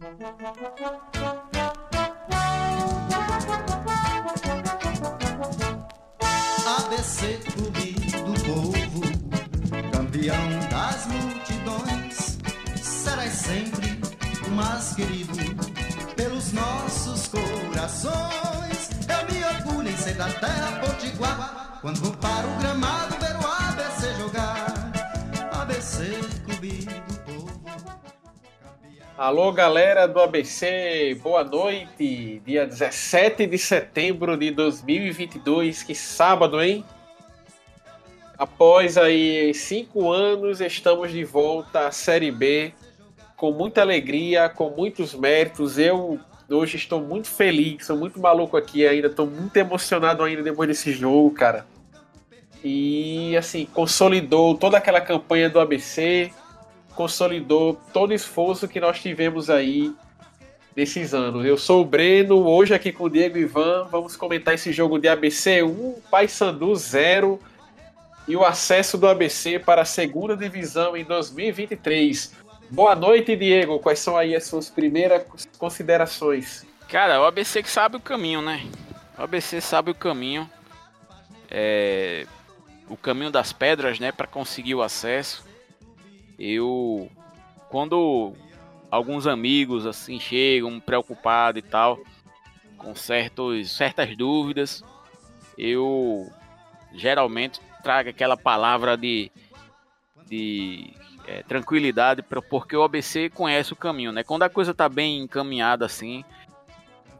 ABC Clube do Povo, campeão das multidões, serás sempre o mais querido pelos nossos corações. Eu me orgulho em ser da terra potiguar, quando vou para o gramado ver o ABC Alô, galera do ABC, boa noite. Dia 17 de setembro de 2022, que sábado, hein? Após aí cinco anos, estamos de volta à Série B com muita alegria, com muitos méritos. Eu hoje estou muito feliz, sou muito maluco aqui ainda, estou muito emocionado ainda depois desse jogo, cara. E assim, consolidou toda aquela campanha do ABC, consolidou todo o esforço que nós tivemos aí nesses anos. Eu sou o Breno, hoje aqui com o Diego Ivan, vamos comentar esse jogo de ABC 1, Paysandu 0 e o acesso do ABC para a segunda divisão em 2023. Boa noite, Diego. Quais são aí as suas primeiras considerações? Cara, o ABC que sabe o caminho, né? O ABC sabe o caminho. É... O caminho das pedras, né? Para conseguir o acesso. Eu. Quando alguns amigos assim chegam preocupados e tal, com certos, certas dúvidas, eu geralmente trago aquela palavra de, de é, tranquilidade, pra, porque o ABC conhece o caminho, né? Quando a coisa tá bem encaminhada assim,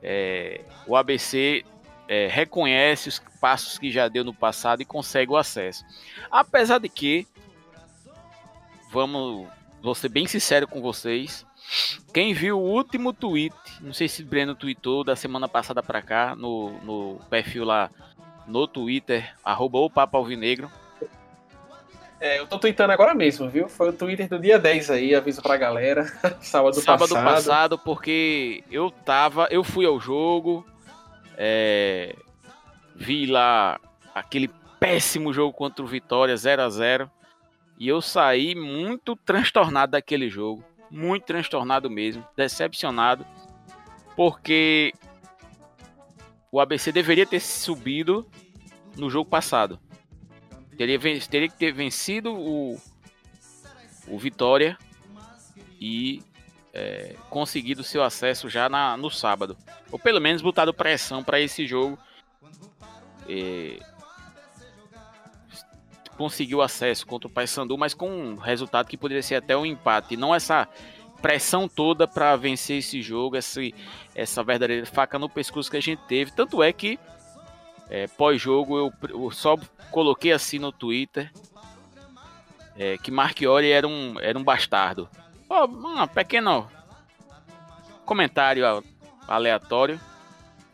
é, o ABC é, reconhece os passos que já deu no passado e consegue o acesso. Apesar de que, vamos, vou ser bem sincero com vocês, quem viu o último tweet, não sei se o Breno tweetou da semana passada para cá, no, no perfil lá no Twitter, arroba o Papa Alvinegro, É, eu tô tweetando agora mesmo, viu? Foi o Twitter do dia 10 aí, aviso pra galera. Sábado, sábado passado. passado, porque eu tava, eu fui ao jogo, é, vi lá aquele péssimo jogo contra o Vitória 0 a 0 e eu saí muito transtornado daquele jogo, muito transtornado mesmo, decepcionado, porque o ABC deveria ter subido no jogo passado. Teria, teria que ter vencido o, o Vitória e é, conseguido seu acesso já na, no sábado. Ou pelo menos botado pressão para esse jogo. É, conseguiu acesso contra o Paysandu, mas com um resultado que poderia ser até um empate. Não essa pressão toda para vencer esse jogo, essa, verdadeira faca no pescoço que a gente teve. Tanto é que é, pós-jogo eu, eu só coloquei assim no Twitter é, que Marchiori era um, era um bastardo. Ó, um pequeno comentário aleatório,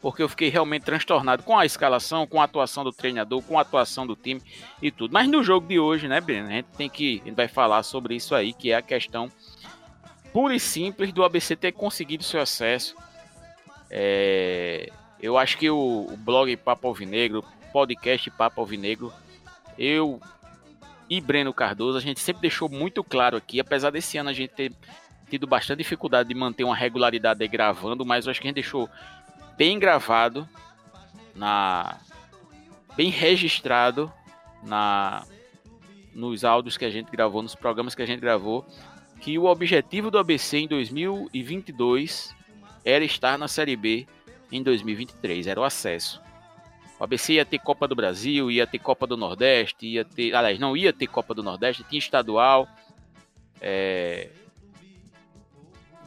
porque eu fiquei realmente transtornado com a escalação, com a atuação do treinador, com a atuação do time e tudo. Mas no jogo de hoje, né, Breno, a gente tem que, a gente vai falar sobre isso aí, que é a questão pura e simples do ABC ter conseguido seu acesso. É, eu acho que o, o blog Papo Alvinegro, podcast Papo Alvinegro, eu e Breno Cardoso, a gente sempre deixou muito claro aqui, apesar desse ano a gente ter tido bastante dificuldade de manter uma regularidade aí gravando, mas eu acho que a gente deixou bem gravado, na bem registrado na nos áudios que a gente gravou, nos programas que a gente gravou, que o objetivo do ABC em 2022 era estar na Série B em 2023, era o acesso. O ABC ia ter Copa do Brasil, ia ter Copa do Nordeste, ia ter. Aliás, não ia ter Copa do Nordeste, tinha estadual. É,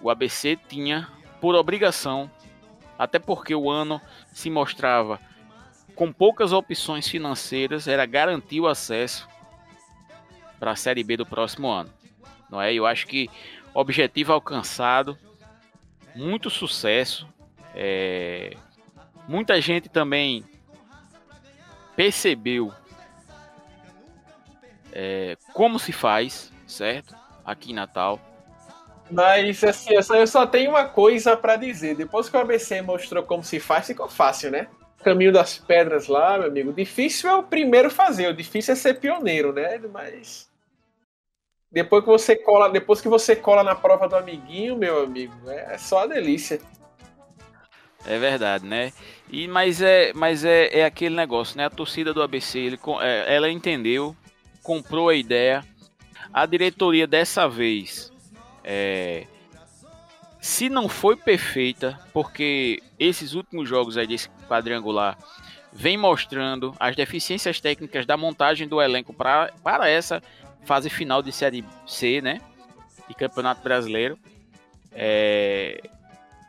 o ABC tinha por obrigação, até porque o ano se mostrava com poucas opções financeiras, era garantir o acesso para a Série B do próximo ano. Não é? Eu acho que objetivo alcançado, muito sucesso. é, Muita gente também percebeu é, como se faz, certo? Aqui em Natal. Mas assim, eu só- eu só tenho uma coisa pra dizer. Depois que o ABC mostrou como se faz, ficou fácil, né? Caminho das pedras lá, meu amigo. Difícil é o primeiro fazer, o difícil é ser pioneiro, né? Mas. depois que você cola, depois que você cola na prova do amiguinho, meu amigo, é, é só a delícia. É verdade, né? E, mas é, mas é, é aquele negócio, né? A torcida do ABC, ele, é, ela entendeu, comprou a ideia. A diretoria dessa vez, é, se não foi perfeita, porque esses últimos jogos aí desse quadrangular vem mostrando as deficiências técnicas da montagem do elenco pra, para essa fase final de Série C, né? De Campeonato Brasileiro. É,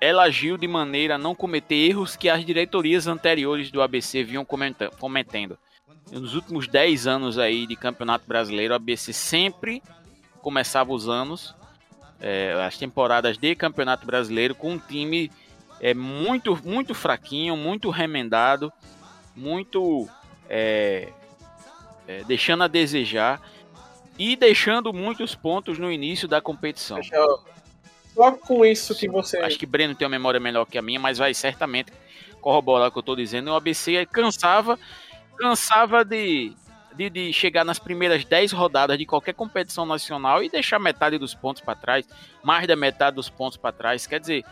ela agiu de maneira a não cometer erros que as diretorias anteriores do ABC vinham cometendo. Nos últimos 10 anos aí de Campeonato Brasileiro, o ABC sempre começava os anos, é, as temporadas de Campeonato Brasileiro, com um time é, muito, muito fraquinho, muito remendado, muito é, é, deixando a desejar e deixando muitos pontos no início da competição. Só com isso que você. Acho que Breno tem uma memória melhor que a minha, mas vai certamente corroborar o que eu estou dizendo. O ABC cansava, cansava de, de, de, chegar nas primeiras 10 rodadas de qualquer competição nacional e deixar metade dos pontos para trás, mais da metade dos pontos para trás. Quer dizer,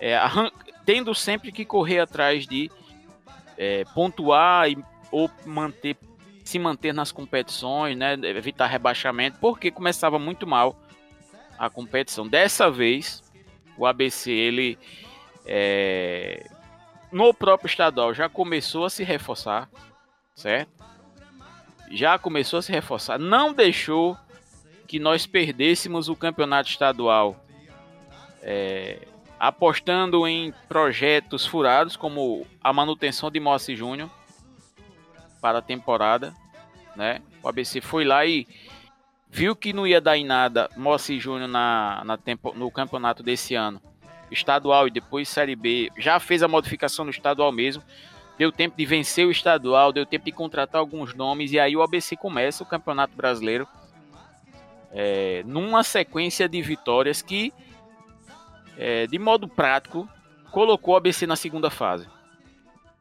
é, tendo sempre que correr atrás de é, pontuar e, ou manter, se manter nas competições, né, evitar rebaixamento, porque começava muito mal a competição. Dessa vez, o ABC, ele é, no próprio estadual já começou a se reforçar, certo? Já começou a se reforçar, não deixou que nós perdêssemos o campeonato estadual é, apostando em projetos furados como a manutenção de Moacir Júnior para a temporada, né? O ABC foi lá e viu que não ia dar em nada Mossi Júnior na, na tempo, no campeonato desse ano, estadual e depois Série B, já fez a modificação no estadual mesmo, deu tempo de vencer o estadual, deu tempo de contratar alguns nomes e aí o ABC começa o Campeonato Brasileiro é, numa sequência de vitórias que, é, de modo prático, colocou o ABC na segunda fase.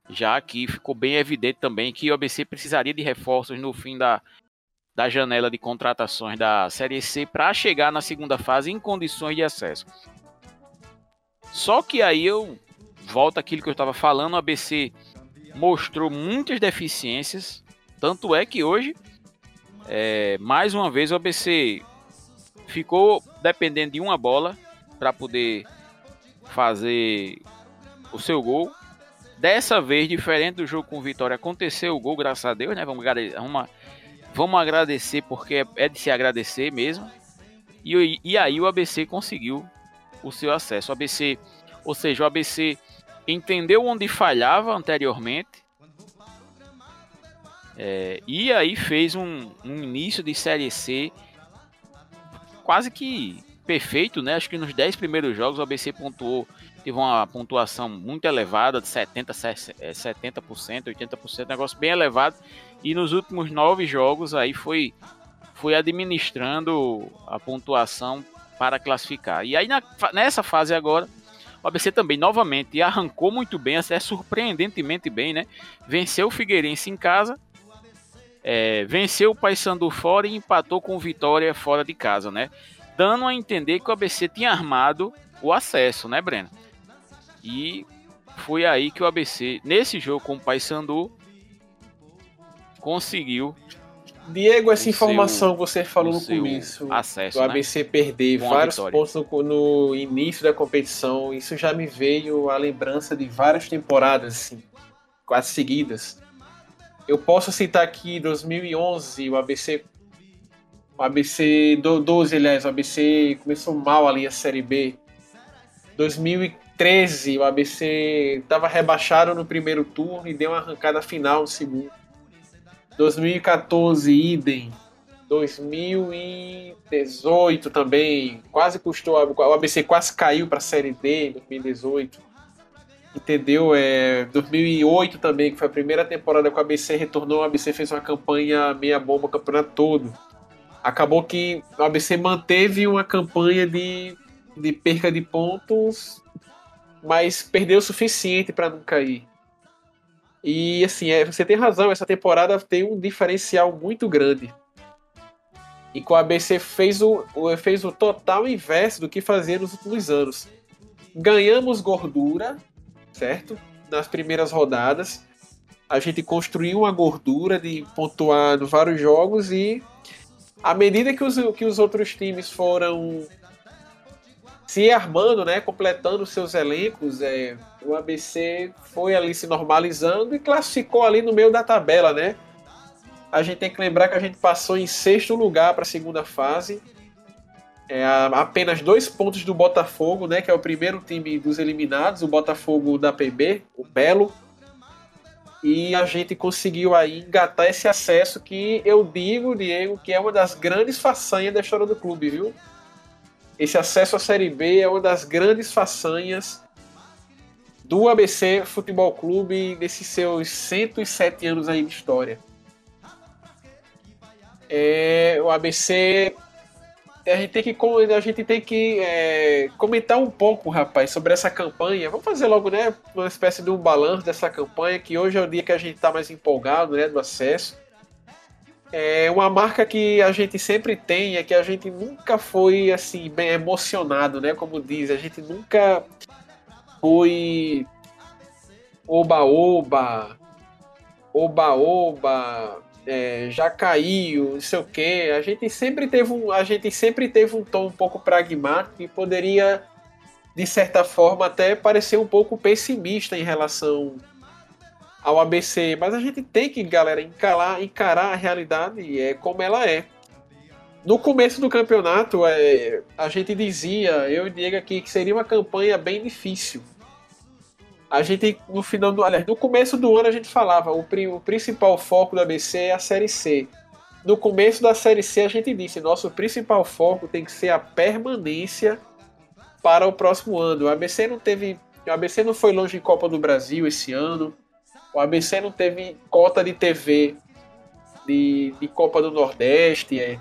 Já que ficou bem evidente também que o ABC precisaria de reforços no fim da da janela de contratações da Série C para chegar na segunda fase em condições de acesso. Só que aí eu volto aquilo que eu estava falando, o ABC mostrou muitas deficiências, tanto é que hoje, é, mais uma vez, o ABC ficou dependendo de uma bola para poder fazer o seu gol. Dessa vez, diferente do jogo com Vitória, aconteceu o gol, graças a Deus, né? Vamos, vamos Vamos agradecer porque é de se agradecer mesmo. E, e aí o ABC conseguiu o seu acesso. O ABC, ou seja, o ABC entendeu onde falhava anteriormente. É, e aí fez um, um início de Série C quase que perfeito, né? Acho que nos 10 primeiros jogos o ABC pontuou, teve uma pontuação muito elevada, de 70%, 70%, 80%, negócio bem elevado. E nos últimos nove jogos aí foi, foi administrando a pontuação para classificar. E aí na, nessa fase agora, o ABC também novamente arrancou muito bem, até surpreendentemente bem, né? Venceu o Figueirense em casa, é, venceu o Paysandu fora e empatou com o Vitória fora de casa, né? Dando a entender que o ABC tinha armado o acesso, né, Breno? E foi aí que o ABC, nesse jogo com o Paysandu, conseguiu. Diego, essa informação que você falou no começo acesso, do ABC né? perder Com vários pontos no, no, início da competição, isso já me veio a lembrança de várias temporadas, assim, quase seguidas. Eu posso citar aqui 2011, o ABC o ABC 12, aliás, o ABC começou mal ali a Série B. 2013, o ABC estava rebaixado no primeiro turno e deu uma arrancada final no segundo. 2014, idem. 2018 também, quase custou. O ABC quase caiu para a Série D em 2018. Entendeu? É, 2008 também, que foi a primeira temporada que o ABC retornou. O ABC fez uma campanha meia bomba o campeonato todo. Acabou que o ABC manteve uma campanha de, de perca de pontos, mas perdeu o suficiente para não cair. E assim, é, você tem razão, essa temporada tem um diferencial muito grande. E que o ABC fez o, fez o total inverso do que fazia nos últimos anos. Ganhamos gordura, certo? Nas primeiras rodadas. A gente construiu uma gordura de pontuar vários jogos e à medida que os, que os outros times foram se armando, né, completando seus elencos, é, o ABC foi ali se normalizando e classificou ali no meio da tabela, né? A gente tem que lembrar que a gente passou em sexto lugar para a segunda fase, é, apenas dois pontos do Botafogo, né, que é o primeiro time dos eliminados, o Botafogo da PB, o Belo. E a gente conseguiu aí engatar esse acesso que eu digo, Diego, que é uma das grandes façanhas da história do clube, viu? Esse acesso à Série B é uma das grandes façanhas do ABC Futebol Clube nesses seus 107 anos aí de história. É, o ABC a gente tem que, a gente tem que é, comentar um pouco, rapaz, sobre essa campanha. Vamos fazer logo, né, uma espécie de um balanço dessa campanha, que hoje é o dia que a gente está mais empolgado, né, do acesso. É uma marca que a gente sempre tem, é que a gente nunca foi, assim, bem emocionado, né, como diz, a gente nunca foi oba-oba, oba-oba, é, já caiu, não sei o quê. A gente sempre teve um, a gente sempre teve um tom um pouco pragmático e poderia, de certa forma, até parecer um pouco pessimista em relação ao ABC. Mas a gente tem que, galera, encarar, encarar a realidade é como ela é. No começo do campeonato, é, a gente dizia, eu e Diego aqui, que seria uma campanha bem difícil a gente, no final do. Aliás, no começo do ano a gente falava, o, o principal foco do ABC é a Série C. No começo da Série C a gente disse, nosso principal foco tem que ser a permanência para o próximo ano. O ABC não teve. O ABC não foi longe em Copa do Brasil esse ano. O ABC não teve cota de TV de, de Copa do Nordeste. É.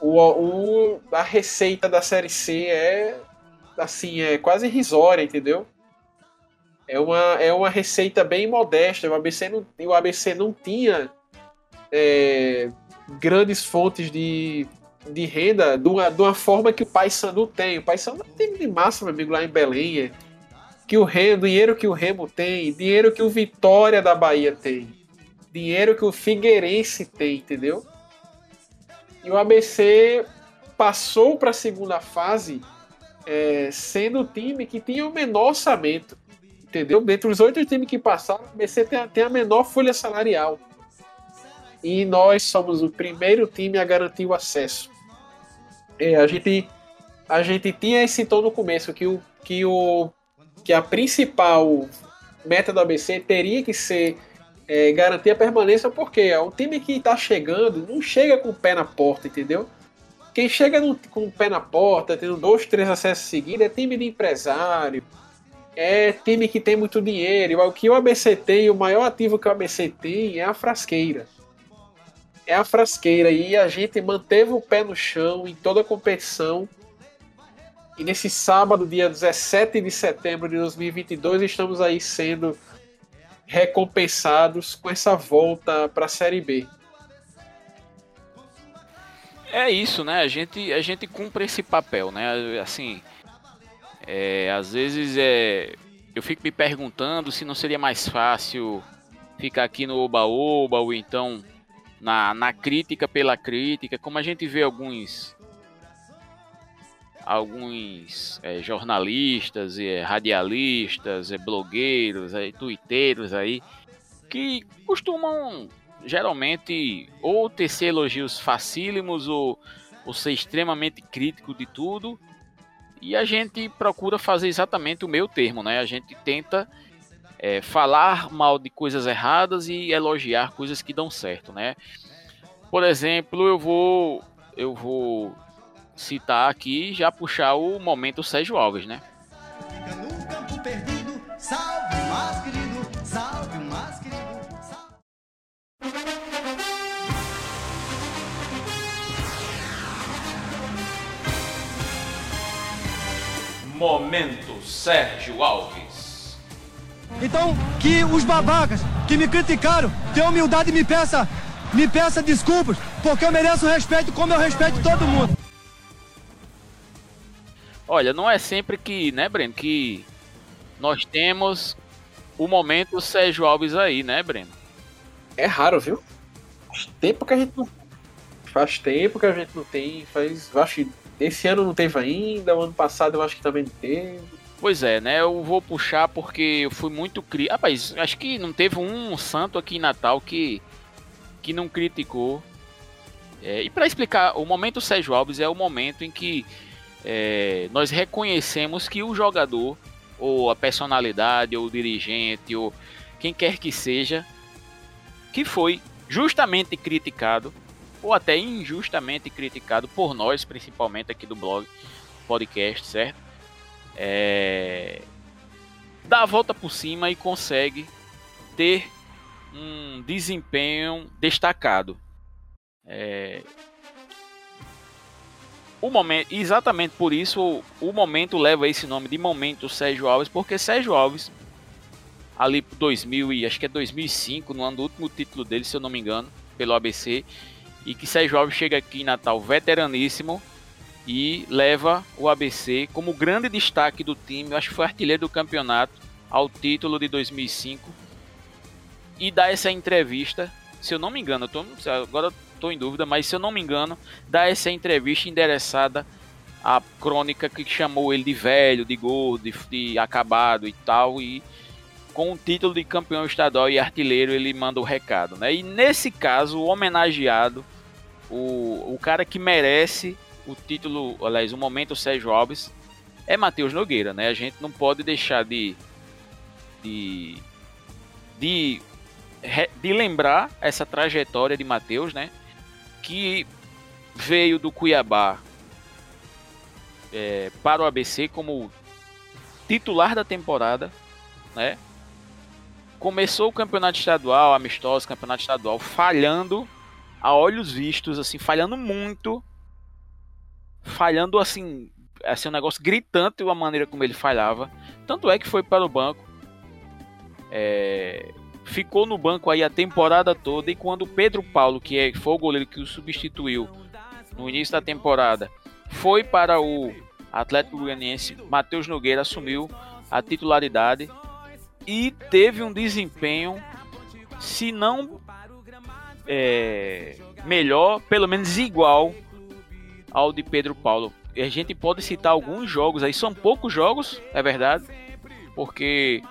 O, o, a receita da Série C é assim, é quase irrisória, entendeu? é uma, é uma receita bem modesta. O ABC não, o ABC não tinha é, grandes fontes de, de renda de uma, de uma forma que o Paysandu tem. O Paysandu tem de massa, meu amigo, lá em Belém. É, que o Remo, dinheiro que o Remo tem, dinheiro que o Vitória da Bahia tem, dinheiro que o Figueirense tem, entendeu? E o ABC passou para a segunda fase é, sendo o time que tinha o menor orçamento. Entendeu? Dentre os oito times que passaram, o ABC tem a, tem a menor folha salarial. E nós somos o primeiro time a garantir o acesso. É, a, gente, a gente tinha esse tom no começo, que, o, que, o, que a principal meta do ABC teria que ser é, garantir a permanência, porque um time que está chegando, não chega com o pé na porta, entendeu? Quem chega no, com o pé na porta, tendo dois, três acessos seguidos, é time de empresário, é time que tem muito dinheiro. O que o ABC tem, o maior ativo que o ABC tem é a frasqueira. É a frasqueira. E a gente manteve o pé no chão em toda a competição. E nesse sábado, dia 17 de setembro de 2022, estamos aí sendo recompensados com essa volta para a Série B. É isso, né? A gente, a gente cumpre esse papel, né? Assim, é, às vezes é, eu fico me perguntando se não seria mais fácil ficar aqui no oba-oba ou então na, na crítica pela crítica, como a gente vê alguns alguns é, jornalistas, é, radialistas, é, blogueiros, é, twitteiros aí, que costumam geralmente ou tecer elogios facílimos ou, ou ser extremamente crítico de tudo, e a gente procura fazer exatamente o meu termo, né? A gente tenta é, falar mal de coisas erradas e elogiar coisas que dão certo, né? Por exemplo, eu vou eu vou citar aqui já puxar o momento Sérgio Alves, né? Momento Sérgio Alves. Então, que os babacas que me criticaram tenham humildade e me peça, me peça desculpas, porque eu mereço respeito como eu respeito todo mundo. Olha, não é sempre que, né, Breno, que nós temos o momento Sérgio Alves aí, né, Breno? É raro, viu? Faz tempo que a gente não. Faz tempo que a gente não tem. Faz. Acho que esse ano não teve ainda, o ano passado eu acho que também não teve. Pois é, né? Eu vou puxar porque eu fui muito cri... Rapaz, acho que não teve um santo aqui em Natal que, que não criticou. É, e para explicar, o momento Sérgio Alves é o momento em que é, nós reconhecemos que o jogador, ou a personalidade, ou o dirigente, ou quem quer que seja, que foi justamente criticado, ou até injustamente criticado por nós, principalmente aqui do blog, podcast, certo? é, dá a volta por cima e consegue ter um desempenho destacado. É, o momento, exatamente por isso o momento leva esse nome de momento Sérgio Alves, porque Sérgio Alves ali 2000 e acho que é 2005, no ano do último título dele, se eu não me engano, pelo ABC, e que Sérgio Alves chega aqui em Natal veteraníssimo e leva o ABC como grande destaque do time, acho que foi artilheiro do campeonato ao título de 2005 e dá essa entrevista, se eu não me engano, eu tô, agora estou em dúvida, mas se eu não me engano, dá essa entrevista endereçada à crônica que chamou ele de velho, de gordo, de, de acabado e tal, e com o título de campeão estadual e artilheiro ele manda o recado, né? E nesse caso, o homenageado, o, o cara que merece o título, aliás, o momento Sérgio Alves é Matheus Nogueira, né? A gente não pode deixar de de de, de lembrar essa trajetória de Matheus, né? Que veio do Cuiabá é, para o ABC como titular da temporada, né? Começou o campeonato estadual, amistoso, campeonato estadual, falhando a olhos vistos, assim, falhando muito falhando assim, assim um negócio gritante a maneira como ele falhava. Tanto é que foi para o banco. É, ficou no banco aí a temporada toda e quando o Pedro Paulo, que é, foi o goleiro que o substituiu no início da temporada, foi para o Atlético Goianiense, Matheus Nogueira assumiu a titularidade e teve um desempenho, se não é, melhor, pelo menos igual ao de Pedro Paulo. E a gente pode citar alguns jogos aí, são poucos jogos, é verdade, porque,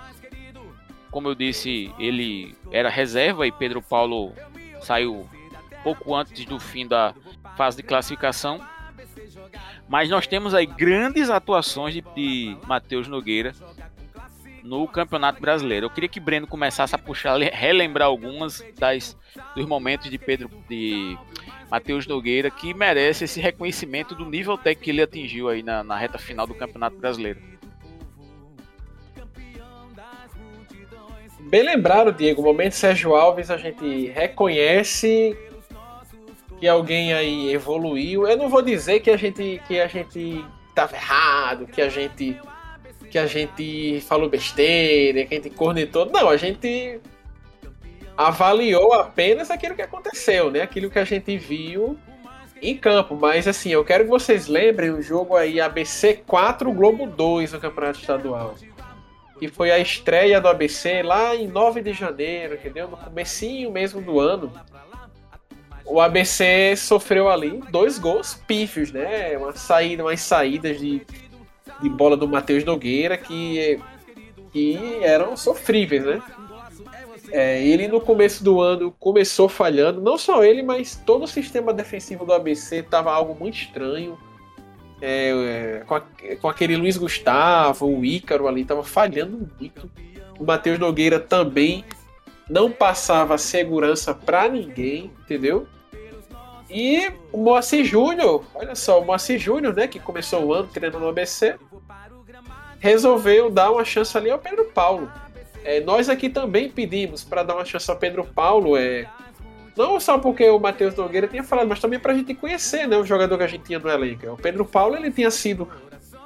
como eu disse, ele era reserva e Pedro Paulo saiu pouco antes do fim da fase de classificação. Mas nós temos aí grandes atuações de, de Matheus Nogueira no Campeonato Brasileiro. Eu queria que Breno começasse a puxar, relembrar algumas das dos momentos de Pedro de Matheus Nogueira, que merece esse reconhecimento do nível técnico que ele atingiu aí na, na reta final do Campeonato Brasileiro. Bem lembrado, Diego. O momento Sérgio Alves, a gente reconhece que alguém aí evoluiu. Eu não vou dizer que a gente que a gente estava errado, que a gente que a gente falou besteira, que a gente cornetou. Não, a gente avaliou apenas aquilo que aconteceu, né? Aquilo que a gente viu em campo. Mas assim, eu quero que vocês lembrem o jogo aí ABC 4 Globo 2 no Campeonato Estadual. Que foi a estreia do ABC lá em 9 de janeiro, entendeu? No comecinho mesmo do ano. O ABC sofreu ali dois gols pífios, né? Uma saída, umas saídas de, de bola do Matheus Nogueira que, que eram sofríveis, né? É, ele no começo do ano começou falhando, não só ele, mas todo o sistema defensivo do ABC estava algo muito estranho. É, é, com, a, com, aquele Luiz Gustavo, o Ícaro ali, estava falhando muito. O Matheus Nogueira também não passava segurança para ninguém, entendeu? E o Moacir Júnior, olha só, o Moacir Júnior, né, que começou o ano treinando no ABC, resolveu dar uma chance ali ao Pedro Paulo. É, nós aqui também pedimos para dar uma chance ao Pedro Paulo, é, não só porque o Matheus Nogueira tinha falado, mas também para a gente conhecer né, o jogador que a gente tinha no elenco. O Pedro Paulo ele tinha sido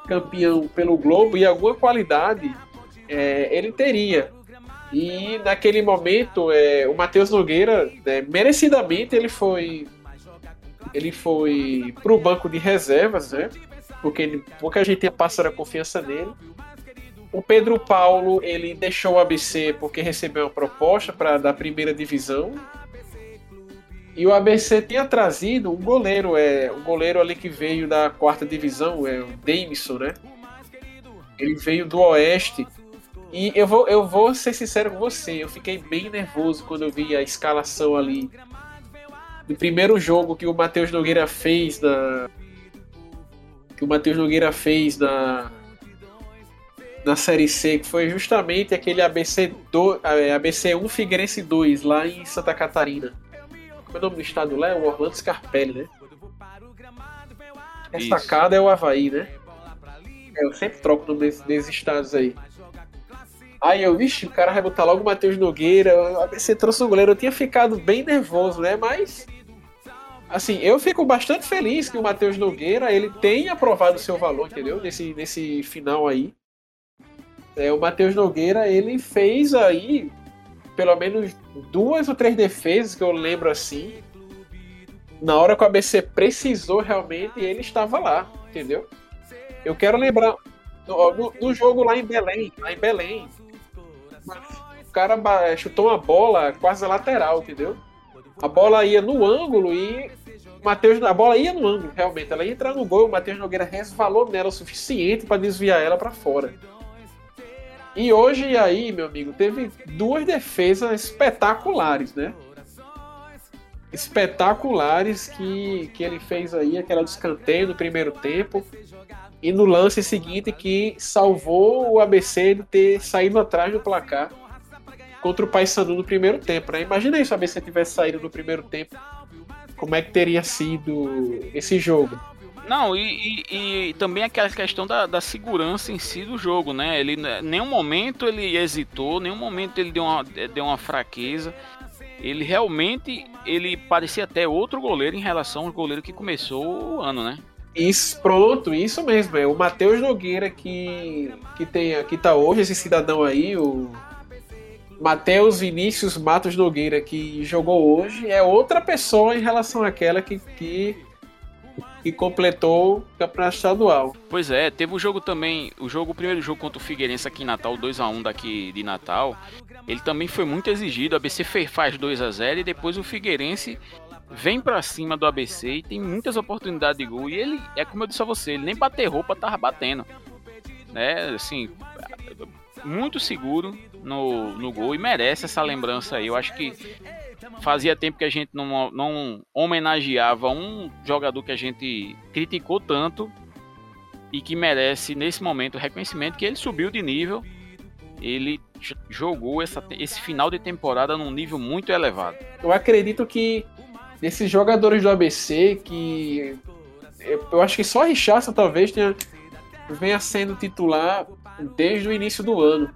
campeão pelo Globo e alguma qualidade é, ele teria. E naquele momento, é, o Matheus Nogueira, né, merecidamente, ele foi ele foi pro banco de reservas, né? Porque ele, pouca gente tinha passado a confiança nele. O Pedro Paulo, ele deixou o ABC porque recebeu uma proposta para da primeira divisão. E o ABC tinha trazido um goleiro, é, um goleiro ali que veio da quarta divisão, é o Davidson, né? Ele veio do Oeste. E eu vou, eu vou ser sincero com você, eu fiquei bem nervoso quando eu vi a escalação ali do primeiro jogo que o Matheus Nogueira fez na. Que o Matheus Nogueira fez na. Na Série C, que foi justamente aquele ABC, do, ABC 1 Figueirense 2, lá em Santa Catarina. Como é o nome do estado lá? É o Orlando Scarpelli, né? Essa cada é o Havaí, né? Eu sempre troco o nome desses, desses estados aí. Aí eu, vixe, o cara vai botar logo o Matheus Nogueira. O ABC trouxe um goleiro. Eu tinha ficado bem nervoso, né? Mas. Assim, eu fico bastante feliz que o Matheus Nogueira ele tenha aprovado o seu valor, entendeu? Nesse, nesse final aí. É, o Matheus Nogueira ele fez aí pelo menos duas ou três defesas que eu lembro assim. Na hora que o ABC precisou realmente, ele estava lá, entendeu? Eu quero lembrar no, jogo lá em Belém, lá em Belém, o cara chutou uma bola quase lateral, entendeu? A bola ia no ângulo e Matheus, a bola ia no ângulo, realmente. Ela ia entrar no gol e o Matheus Nogueira resvalou nela o suficiente para desviar ela para fora. E hoje aí, meu amigo, teve duas defesas espetaculares, né? Espetaculares que, que ele fez aí, aquela do escanteio no primeiro tempo e no lance seguinte que salvou o ABC de ter saído atrás do placar contra o Paysandu no primeiro tempo. Né? Imagina aí se o ABC tivesse saído no primeiro tempo, como é que teria sido esse jogo? Não, e, e, e também aquela questão da, da, segurança em si do jogo, né? Ele, nenhum momento ele hesitou, nenhum momento ele deu uma, deu uma fraqueza. Ele realmente ele parecia até outro goleiro em relação ao goleiro que começou o ano, né? Isso, pronto, isso mesmo. É o Matheus Nogueira que, que, tem, que tá hoje, esse cidadão aí, o Matheus Vinícius Matos Nogueira, que jogou hoje, é outra pessoa em relação àquela que, que, que completou o campeonato estadual. Pois é, teve o jogo também, o jogo, o primeiro jogo contra o Figueirense aqui em Natal, 2 a 1 daqui de Natal. Ele também foi muito exigido. A BC faz 2 a 0 e depois o Figueirense vem para cima do ABC e tem muitas oportunidades de gol. E ele, é como eu disse a você, ele nem bater roupa tava batendo. Né? Assim, muito seguro no, no gol e merece essa lembrança aí. Eu acho que fazia tempo que a gente não, não homenageava um jogador que a gente criticou tanto e que merece nesse momento reconhecimento que ele subiu de nível. Ele jogou essa, esse final de temporada num nível muito elevado. Eu acredito que desses jogadores do ABC que eu acho que só Richardson talvez tenha, venha sendo titular desde o início do ano.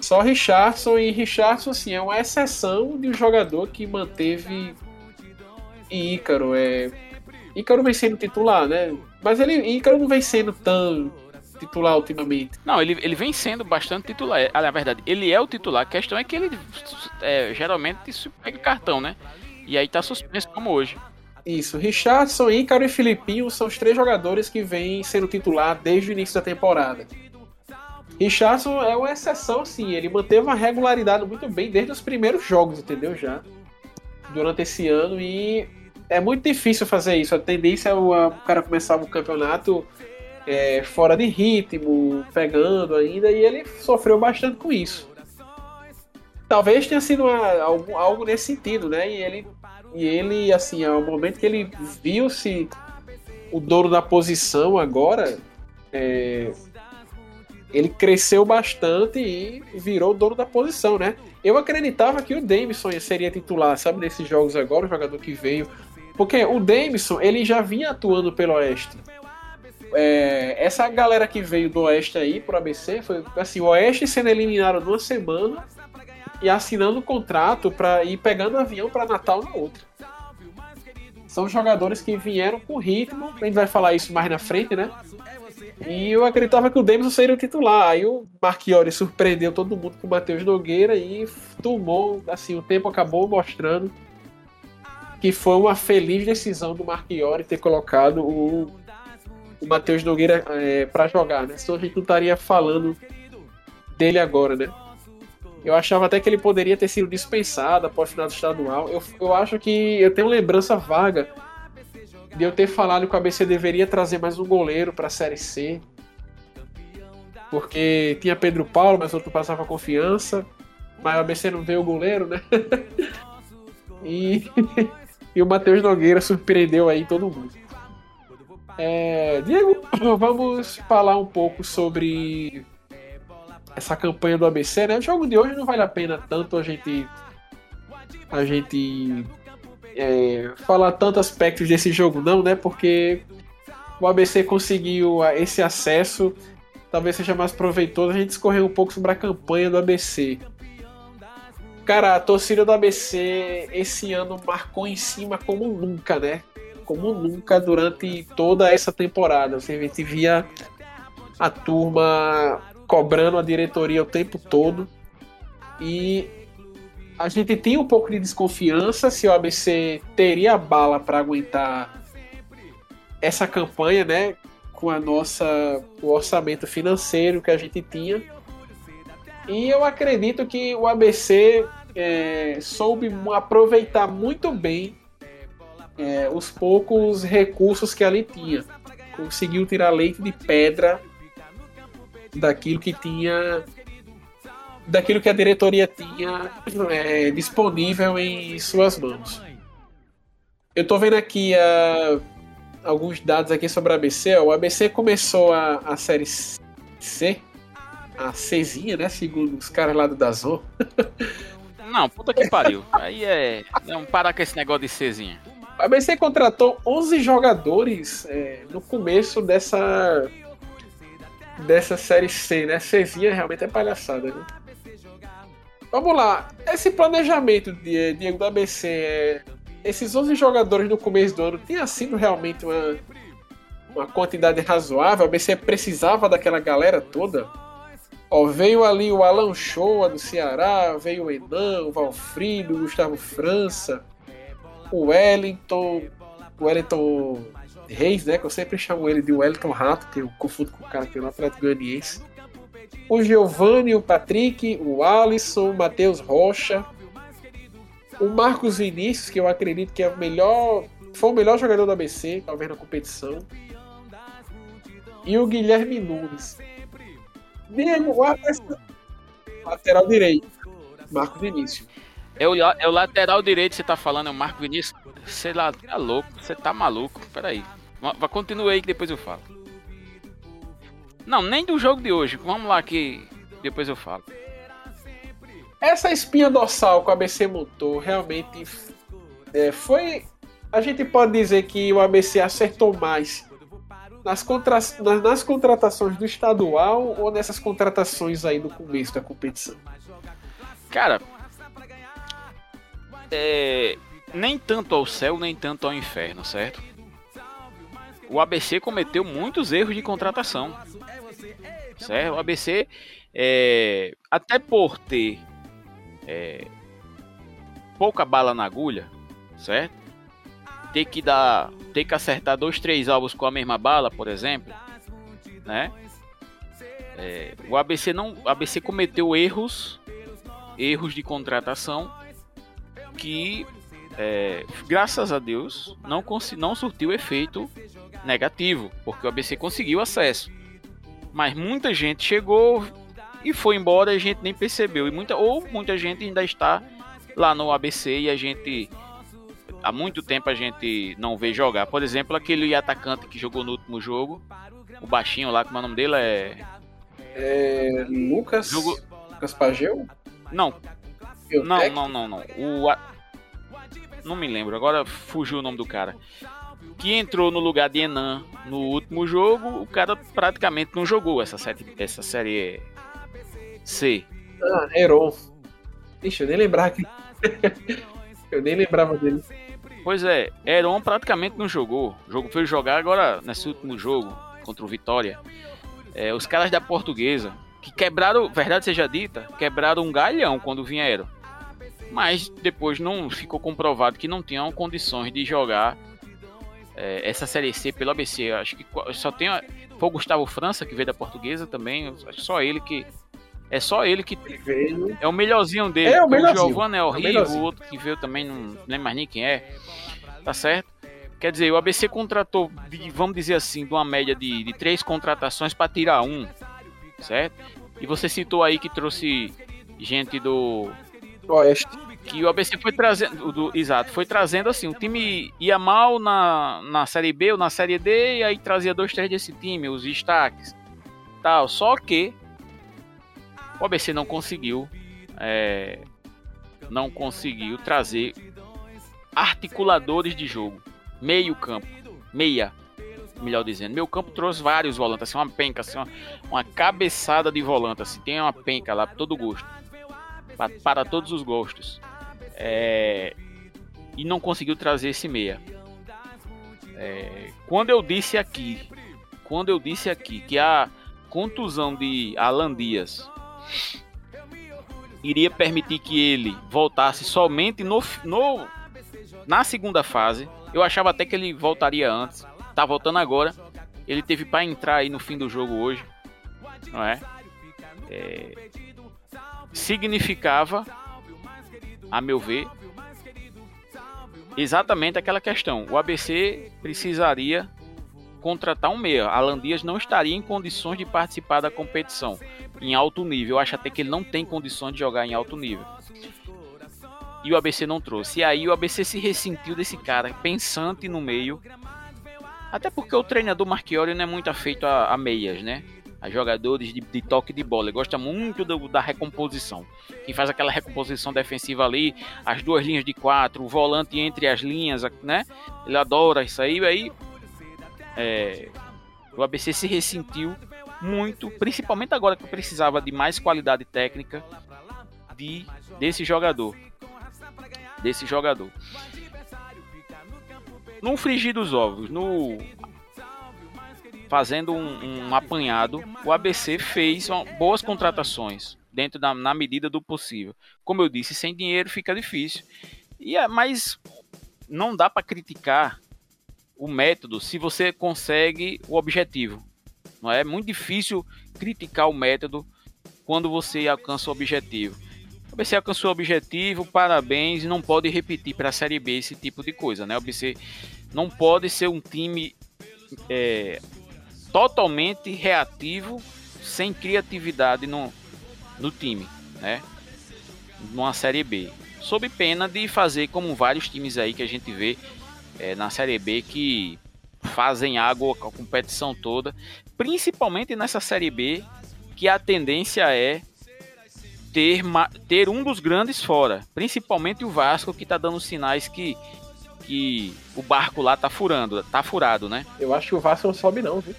Só Richardson e Richardson assim, é uma exceção de um jogador que manteve Ícaro. É... Ícaro vem sendo titular, né? Mas ele, Ícaro não vem sendo tão titular ultimamente. Não, ele, ele vem sendo bastante titular. Ah, na verdade, ele é o titular. A questão é que ele é, geralmente pega cartão, né? E aí tá suspenso como hoje. Isso, Richardson, Ícaro e Filipinho são os três jogadores que vêm sendo titular desde o início da temporada. Richardson é uma exceção, sim. Ele manteve uma regularidade muito bem desde os primeiros jogos, entendeu? Já durante esse ano e é muito difícil fazer isso. A tendência é o, cara começar o campeonato é, fora de ritmo, pegando ainda, e ele sofreu bastante com isso. Talvez tenha sido uma, algo, algo nesse sentido, né? E ele e ele, assim, ao momento que ele viu-se o dono da posição agora, é, ele cresceu bastante e virou dono da posição, né? Eu acreditava que o Davidson seria titular, sabe, nesses jogos agora, o jogador que veio. Porque o Davidson, ele já vinha atuando pelo Oeste. É, essa galera que veio do Oeste aí pro ABC foi assim, o Oeste sendo eliminado numa semana e assinando contrato para ir pegando avião para Natal na outra. São jogadores que vieram com ritmo, a gente vai falar isso mais na frente, né? E eu acreditava que o Demerson seria o titular. Aí o Marchiori surpreendeu todo mundo com o Matheus Nogueira e tomou, assim, o tempo acabou mostrando que foi uma feliz decisão do Marchiori ter colocado o, o Matheus Nogueira é, para jogar, né? Senão a gente não estaria falando dele agora, né? Eu achava até que ele poderia ter sido dispensado após o final do estadual. Eu, eu acho que eu tenho lembrança vaga de eu ter falado que o ABC deveria trazer mais um goleiro para a Série C. Porque tinha Pedro Paulo, mas outro passava confiança. Mas o ABC não veio o goleiro, né? e, e o Matheus Nogueira surpreendeu aí todo mundo. É, Diego, vamos falar um pouco sobre essa campanha do ABC, né? O jogo de hoje não vale a pena tanto a gente a gente é, falar tantos aspectos desse jogo, não, né? Porque o ABC conseguiu esse acesso, talvez seja mais proveitoso a gente escorrer um pouco sobre a campanha do ABC. Cara, a torcida do ABC esse ano marcou em cima como nunca, né? Como nunca durante toda essa temporada. Gente via a turma cobrando a diretoria o tempo todo. E a gente tinha um pouco de desconfiança se o ABC teria bala para aguentar essa campanha, né? Com a nossa o orçamento financeiro que a gente tinha. E eu acredito que o ABC é, soube aproveitar muito bem é, os poucos recursos que ali tinha. Conseguiu tirar leite de pedra daquilo que tinha daquilo que a diretoria tinha é, disponível em suas mãos. Eu estou vendo aqui uh, alguns dados aqui sobre o ABC. O ABC começou a, a série C, a Czinha, né? Segundo os caras lá do Dazon. Não, puta que pariu. Aí é. Não, parar com esse negócio de Czinha. O ABC contratou 11 jogadores é, no começo dessa dessa série C, né? Czinha realmente é palhaçada, né? Vamos lá. Esse planejamento de Diego do ABC, é, esses 11 jogadores no começo do ano, tinha sido realmente uma, uma quantidade razoável? A ABC precisava daquela galera toda? Ó, veio ali o Alan Shoa do Ceará, veio o Enan, o Valfrido, o Gustavo França, o Wellington, o Wellington Reis, né? Que eu sempre chamo ele de Wellington Rato, que eu confundo com o cara que é no Atlético Goianiense o Giovanni, o Patrick, o Alisson, o Matheus Rocha, o Marcos Vinícius, que eu acredito que é o melhor, foi o melhor jogador da ABC, talvez na competição, e o Guilherme Nunes. Diego, lateral direito, Marcos Vinícius. É o, é o lateral direito que você tá falando, é o Marco Vinícius? Sei lá, tá louco, você tá maluco. Peraí. Continue aí que depois eu falo. Não, nem do jogo de hoje. Vamos lá que depois eu falo. Essa espinha dorsal que o ABC montou realmente é, foi. A gente pode dizer que o ABC acertou mais nas, contra... nas contratações do estadual ou nessas contratações aí no começo da competição? Cara, é, nem tanto ao céu, nem tanto ao inferno, certo? O ABC cometeu muitos erros de contratação certo? O ABC, é, até por ter é, pouca bala na agulha, certo? Ter que dar, ter que acertar dois, três alvos com a mesma bala, por exemplo, né? É, o ABC não, o ABC cometeu erros, erros de contratação que, é, graças a Deus, não, não surtiu efeito negativo, porque o ABC conseguiu acesso. Mas muita gente chegou e foi embora e a gente nem percebeu. E muita, ou muita gente ainda está lá no ABC e a gente. Há muito tempo a gente não vê jogar. Por exemplo, aquele atacante que jogou no último jogo. O baixinho lá, como é o nome dele? É. É. Lucas. Jogo... Lucas Pageu? Não. Não, não, não, não. O. Não me lembro, agora fugiu o nome do cara que entrou no lugar de Enan no último jogo, o cara praticamente não jogou essa, sete, essa série C. Ah, Heron. Ixi, eu nem lembrava que. eu nem lembrava dele. Pois é, Heron praticamente não jogou. O jogo foi jogar agora nesse último jogo contra o Vitória. É, os caras da portuguesa, que quebraram, verdade seja dita, quebraram um galhão quando vinha Heron. Mas depois não ficou comprovado que não tinham condições de jogar é, essa Série C pelo ABC. Acho que só tem. Foi o Gustavo França, que veio da portuguesa também. Acho só ele que. É só ele que. Veio. É o melhorzinho dele. É o O melhorzinho. Giovanni é É o horrível, o melhorzinho. outro que veio também não lembro mais nem quem é. Tá certo? Quer dizer, o ABC contratou, de- vamos dizer assim, de uma média de, de três contratações para tirar um. Certo? E você citou aí que trouxe gente do, Oeste. que o ABC foi trazendo, do, exato, foi trazendo assim, o time ia mal na, na Série B ou na Série D, e aí trazia dois, três desse time, os destaques, tal, só que o ABC não conseguiu, é, não conseguiu trazer articuladores de jogo, meio campo, meia, melhor dizendo, meio campo trouxe vários volantes, assim, uma penca, assim, uma, uma cabeçada de volante, assim, tem uma penca lá, todo gosto, para todos os gostos. É, e não conseguiu trazer esse meia. É, quando eu disse aqui, quando eu disse aqui que a contusão de Alan Dias iria permitir que ele voltasse somente no, no na segunda fase, eu achava até que ele voltaria antes. Tá voltando agora. Ele teve para entrar aí no fim do jogo hoje, não é? É, significava, a meu ver, exatamente aquela questão. O ABC precisaria contratar um meia. Alan Dias não estaria em condições de participar da competição em alto nível. Eu acho até que ele não tem condições de jogar em alto nível. E o ABC não trouxe. E aí o ABC se ressentiu desse cara, pensante no meio. Até porque o treinador Marchiori não é muito afeito a, a meias, né? Jogadores de, de toque de bola. Ele gosta muito do- da recomposição. Quem faz aquela recomposição defensiva ali, as duas linhas de quatro, o volante entre as linhas, né? Ele adora isso aí. E aí é, o ABC se ressentiu muito, principalmente agora que precisava de mais qualidade técnica de, desse jogador. Desse jogador. No frigir dos ovos, no fazendo um, um apanhado, o ABC fez boas contratações dentro da na medida do possível. Como eu disse, sem dinheiro fica difícil. E é, mas não dá para criticar o método se você consegue o objetivo. Não é? é muito difícil criticar o método quando você alcança o objetivo. O ABC alcançou o objetivo, parabéns, e não pode repetir para a Série B esse tipo de coisa, né? O ABC não pode ser um time é, totalmente reativo, sem criatividade no, no time, né? Numa Série B. Sob pena de fazer como vários times aí que a gente vê é, na Série B que fazem água com a competição toda, principalmente nessa Série B, que a tendência é ter, ter um dos grandes fora, principalmente o Vasco, que tá dando sinais que, que o barco lá tá furando, tá furado, né? Eu acho que o Vasco não sobe, não, viu?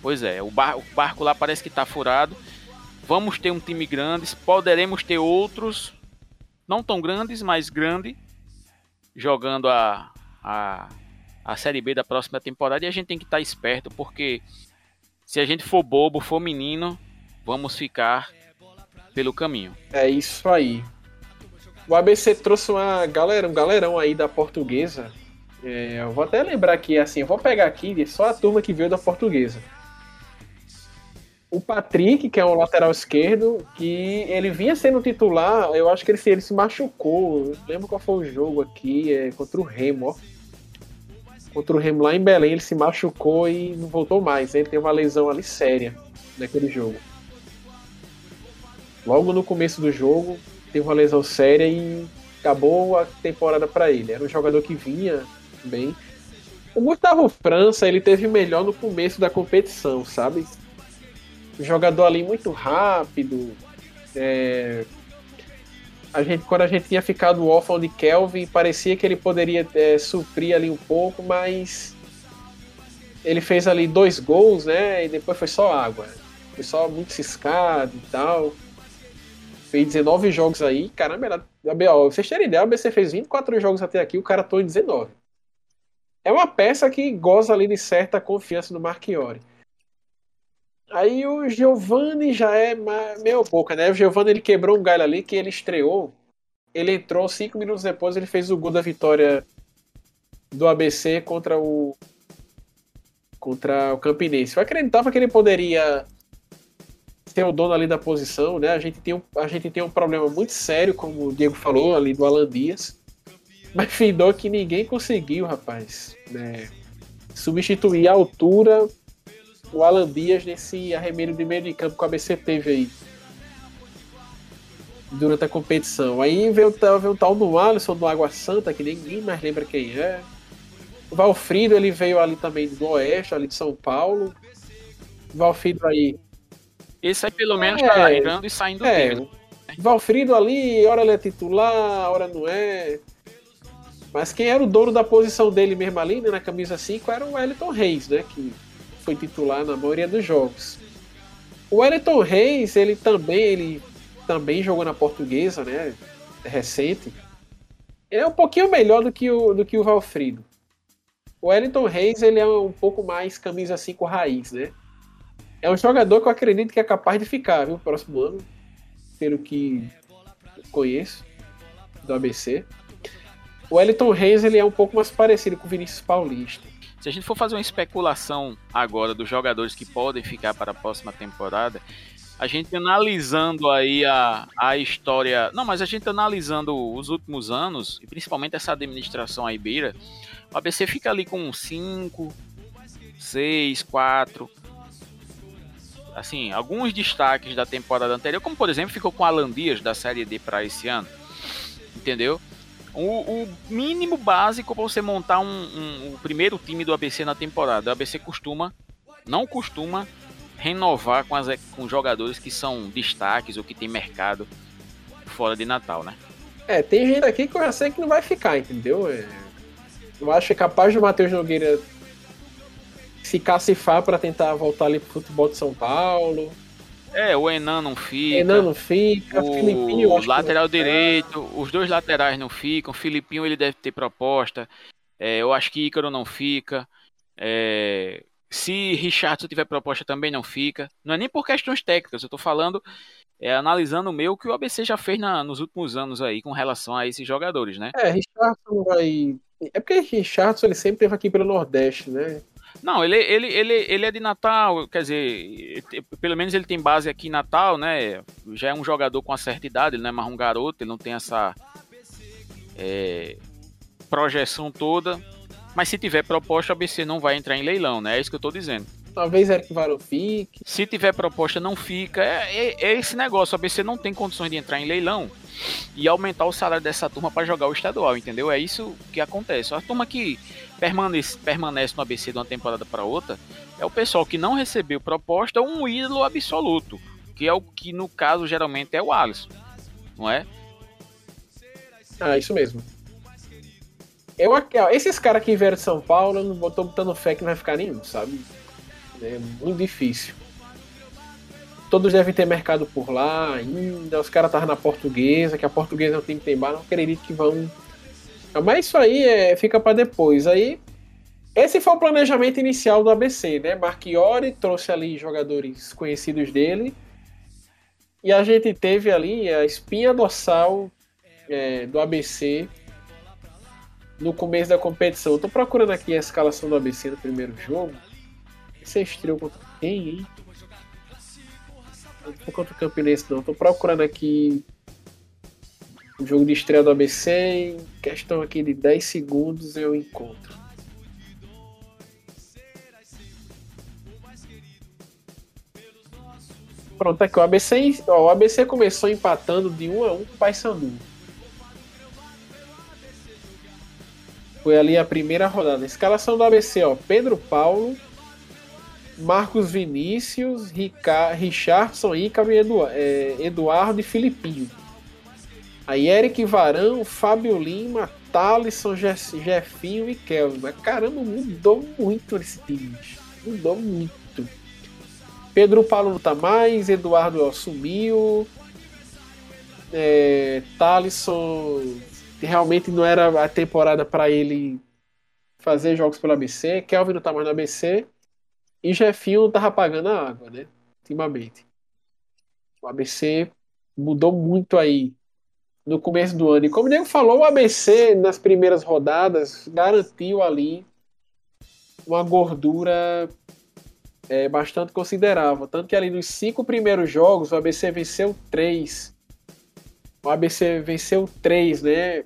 Pois é, o, bar- o barco lá parece que tá furado. Vamos ter um time grande, poderemos ter outros, não tão grandes, mas grande, jogando a, a, a Série B da próxima temporada. E a gente tem que estar esperto, porque se a gente for bobo, for menino, vamos ficar pelo caminho. É isso aí. O ABC trouxe uma galera, um galerão aí da portuguesa. É, eu vou até lembrar aqui, assim, eu vou pegar aqui só a turma que veio da portuguesa. O Patrick, que é um lateral esquerdo, que ele vinha sendo titular, eu acho que ele, se- ele se machucou. Eu lembro qual foi o jogo aqui, é, contra o Remo, ó. Contra o Remo lá em Belém, ele se machucou e não voltou mais. Ele tem uma lesão ali séria naquele jogo. Logo no começo do jogo, teve uma lesão séria e acabou a temporada para ele. Era um jogador que vinha bem. O Gustavo França, ele teve melhor no começo da competição, sabe? Jogador ali muito rápido. é, A gente, quando a gente tinha ficado órfão de Kelvin, parecia que ele poderia é, suprir ali um pouco, mas ele fez ali dois gols, né? E depois foi só água. Foi só muito ciscado e tal fez 19 jogos aí, caramba, era, ó, vocês terem ideia, o ABC fez 24 jogos até aqui, o cara tô em 19. É uma peça que goza ali de certa confiança no Marchiori. Aí o Giovanni já é meio boca, né? O Giovanni ele quebrou um galho ali que ele estreou Ele entrou cinco minutos depois, ele fez o gol da vitória do ABC contra o contra o Campinense. Eu acreditava que ele poderia ser o dono ali da posição, né? A gente tem um, a gente tem um problema muito sério, como o Diego falou, ali do Alan Dias. Mas findou que ninguém conseguiu, rapaz, né? substituir a altura o Alan Dias nesse arremedo de meio de campo que o ABC teve aí durante a competição. Aí veio, veio o tal do Alisson do Água Santa, que ninguém mais lembra quem é. O Valfrido ele veio ali também do Oeste, ali de São Paulo. O Valfrido aí. Esse aí pelo menos tá é, tá entrando e saindo é, dele. Valfrido ali, hora ele é titular, hora não é. Mas quem era o dono da posição dele mesmo ali, né, na camisa 5, era o Wellington Reis, né? Que foi titular na maioria dos jogos. O Wellington Reis, ele também, ele também jogou na portuguesa, né? Recente. Ele é um pouquinho melhor do que o, do que o Valfrido. O Wellington Reis, ele é um pouco mais camisa 5 raiz, né? É um jogador que eu acredito que é capaz de ficar, viu? Próximo ano. Pelo que conheço do ABC. O Wellington Reis, ele é um pouco mais parecido com o Vinícius Paulista. Se a gente for fazer uma especulação agora dos jogadores que podem ficar para a próxima temporada, a gente analisando aí a, a história. Não, mas a gente analisando os últimos anos, e principalmente essa administração aí beira, o ABC fica ali com 5, 6, 4. Assim, alguns destaques da temporada anterior, como por exemplo, ficou com Alan Dias da Série D para esse ano. Entendeu? O, o mínimo básico para você montar um, um, o primeiro time do ABC na temporada. O ABC costuma, não costuma renovar com, as, com jogadores que são destaques ou que tem mercado fora de Natal, né? É, tem gente aqui que eu já sei que não vai ficar, entendeu? É, eu acho que capaz do Matheus Nogueira se cacifar para tentar voltar ali pro futebol de São Paulo. É, o Enan não fica. Enan não fica. O Filipinho, lateral direito, os dois laterais não ficam. O Filipinho ele deve ter proposta. É, eu acho que Ícaro não fica. É, se Richardson tiver proposta, também não fica. Não é nem por questões técnicas, eu estou falando, é, analisando o meu que o ABC já fez na, nos últimos anos aí com relação a esses jogadores, né? É, Richardson vai. É porque Richardson ele sempre teve aqui pelo Nordeste, né? Não, ele, ele, ele, ele é de Natal, quer dizer, pelo menos ele tem base aqui em Natal, né? Já é um jogador com uma certa idade, ele não é mais um garoto, ele não tem essa é, projeção toda. Mas se tiver proposta, o ABC não vai entrar em leilão, né? É isso que eu tô dizendo. Talvez Eric Varão fique. Se tiver proposta, não fica. É, é, é, esse negócio. O ABC não tem condições de entrar em leilão e aumentar o salário dessa turma para jogar o estadual, entendeu? É isso que acontece. A turma que permanece, permanece no ABC de uma temporada para outra é o pessoal que não recebeu proposta um ídolo absoluto, que é o que no caso geralmente é o Alisson, não é? Ah, isso mesmo. Eu, esses caras que vieram de São Paulo, eu não tô botando fé que não vai ficar nenhum, sabe? É muito difícil. Todos devem ter mercado por lá ainda. Os caras estavam na portuguesa, que a portuguesa é um time que tem bar, não acredito que vão. Mas isso aí é, fica para depois. Aí, esse foi o planejamento inicial do ABC, né? Marchiori trouxe ali jogadores conhecidos dele. E a gente teve ali a espinha dorsal é, do ABC no começo da competição. Eu tô procurando aqui a escalação do ABC no primeiro jogo. Você estreou contra quem, hein? Não foi contra o Campinense, não. Tô procurando aqui o jogo de estreia do ABC. Em questão aqui de 10 segundos eu encontro. Pronto, aqui o ABC, ó, o ABC começou empatando de 1 a 1 com o Paysandu. Foi ali a primeira rodada. Escalação do ABC, ó. Pedro Paulo, Marcos Vinícius, Rica, Richardson, Ícaro e Edu, é, Eduardo e Filipinho. Aí Eric Varão, Fábio Lima, Thalisson, Jefinho e Kelvin. Mas caramba, mudou muito esse time. Mudou muito. Pedro Paulo não tá mais, Eduardo assumiu. É, Thalisson realmente não era a temporada para ele fazer jogos pelo ABC. Kelvin não tá mais no ABC. E Jefinho não tava pagando a água, né? Ultimamente. O ABC mudou muito aí no começo do ano. E como o Diego falou, o ABC nas primeiras rodadas garantiu ali uma gordura é, bastante considerável. Tanto que ali nos cinco primeiros jogos o ABC venceu três. O ABC venceu três, né?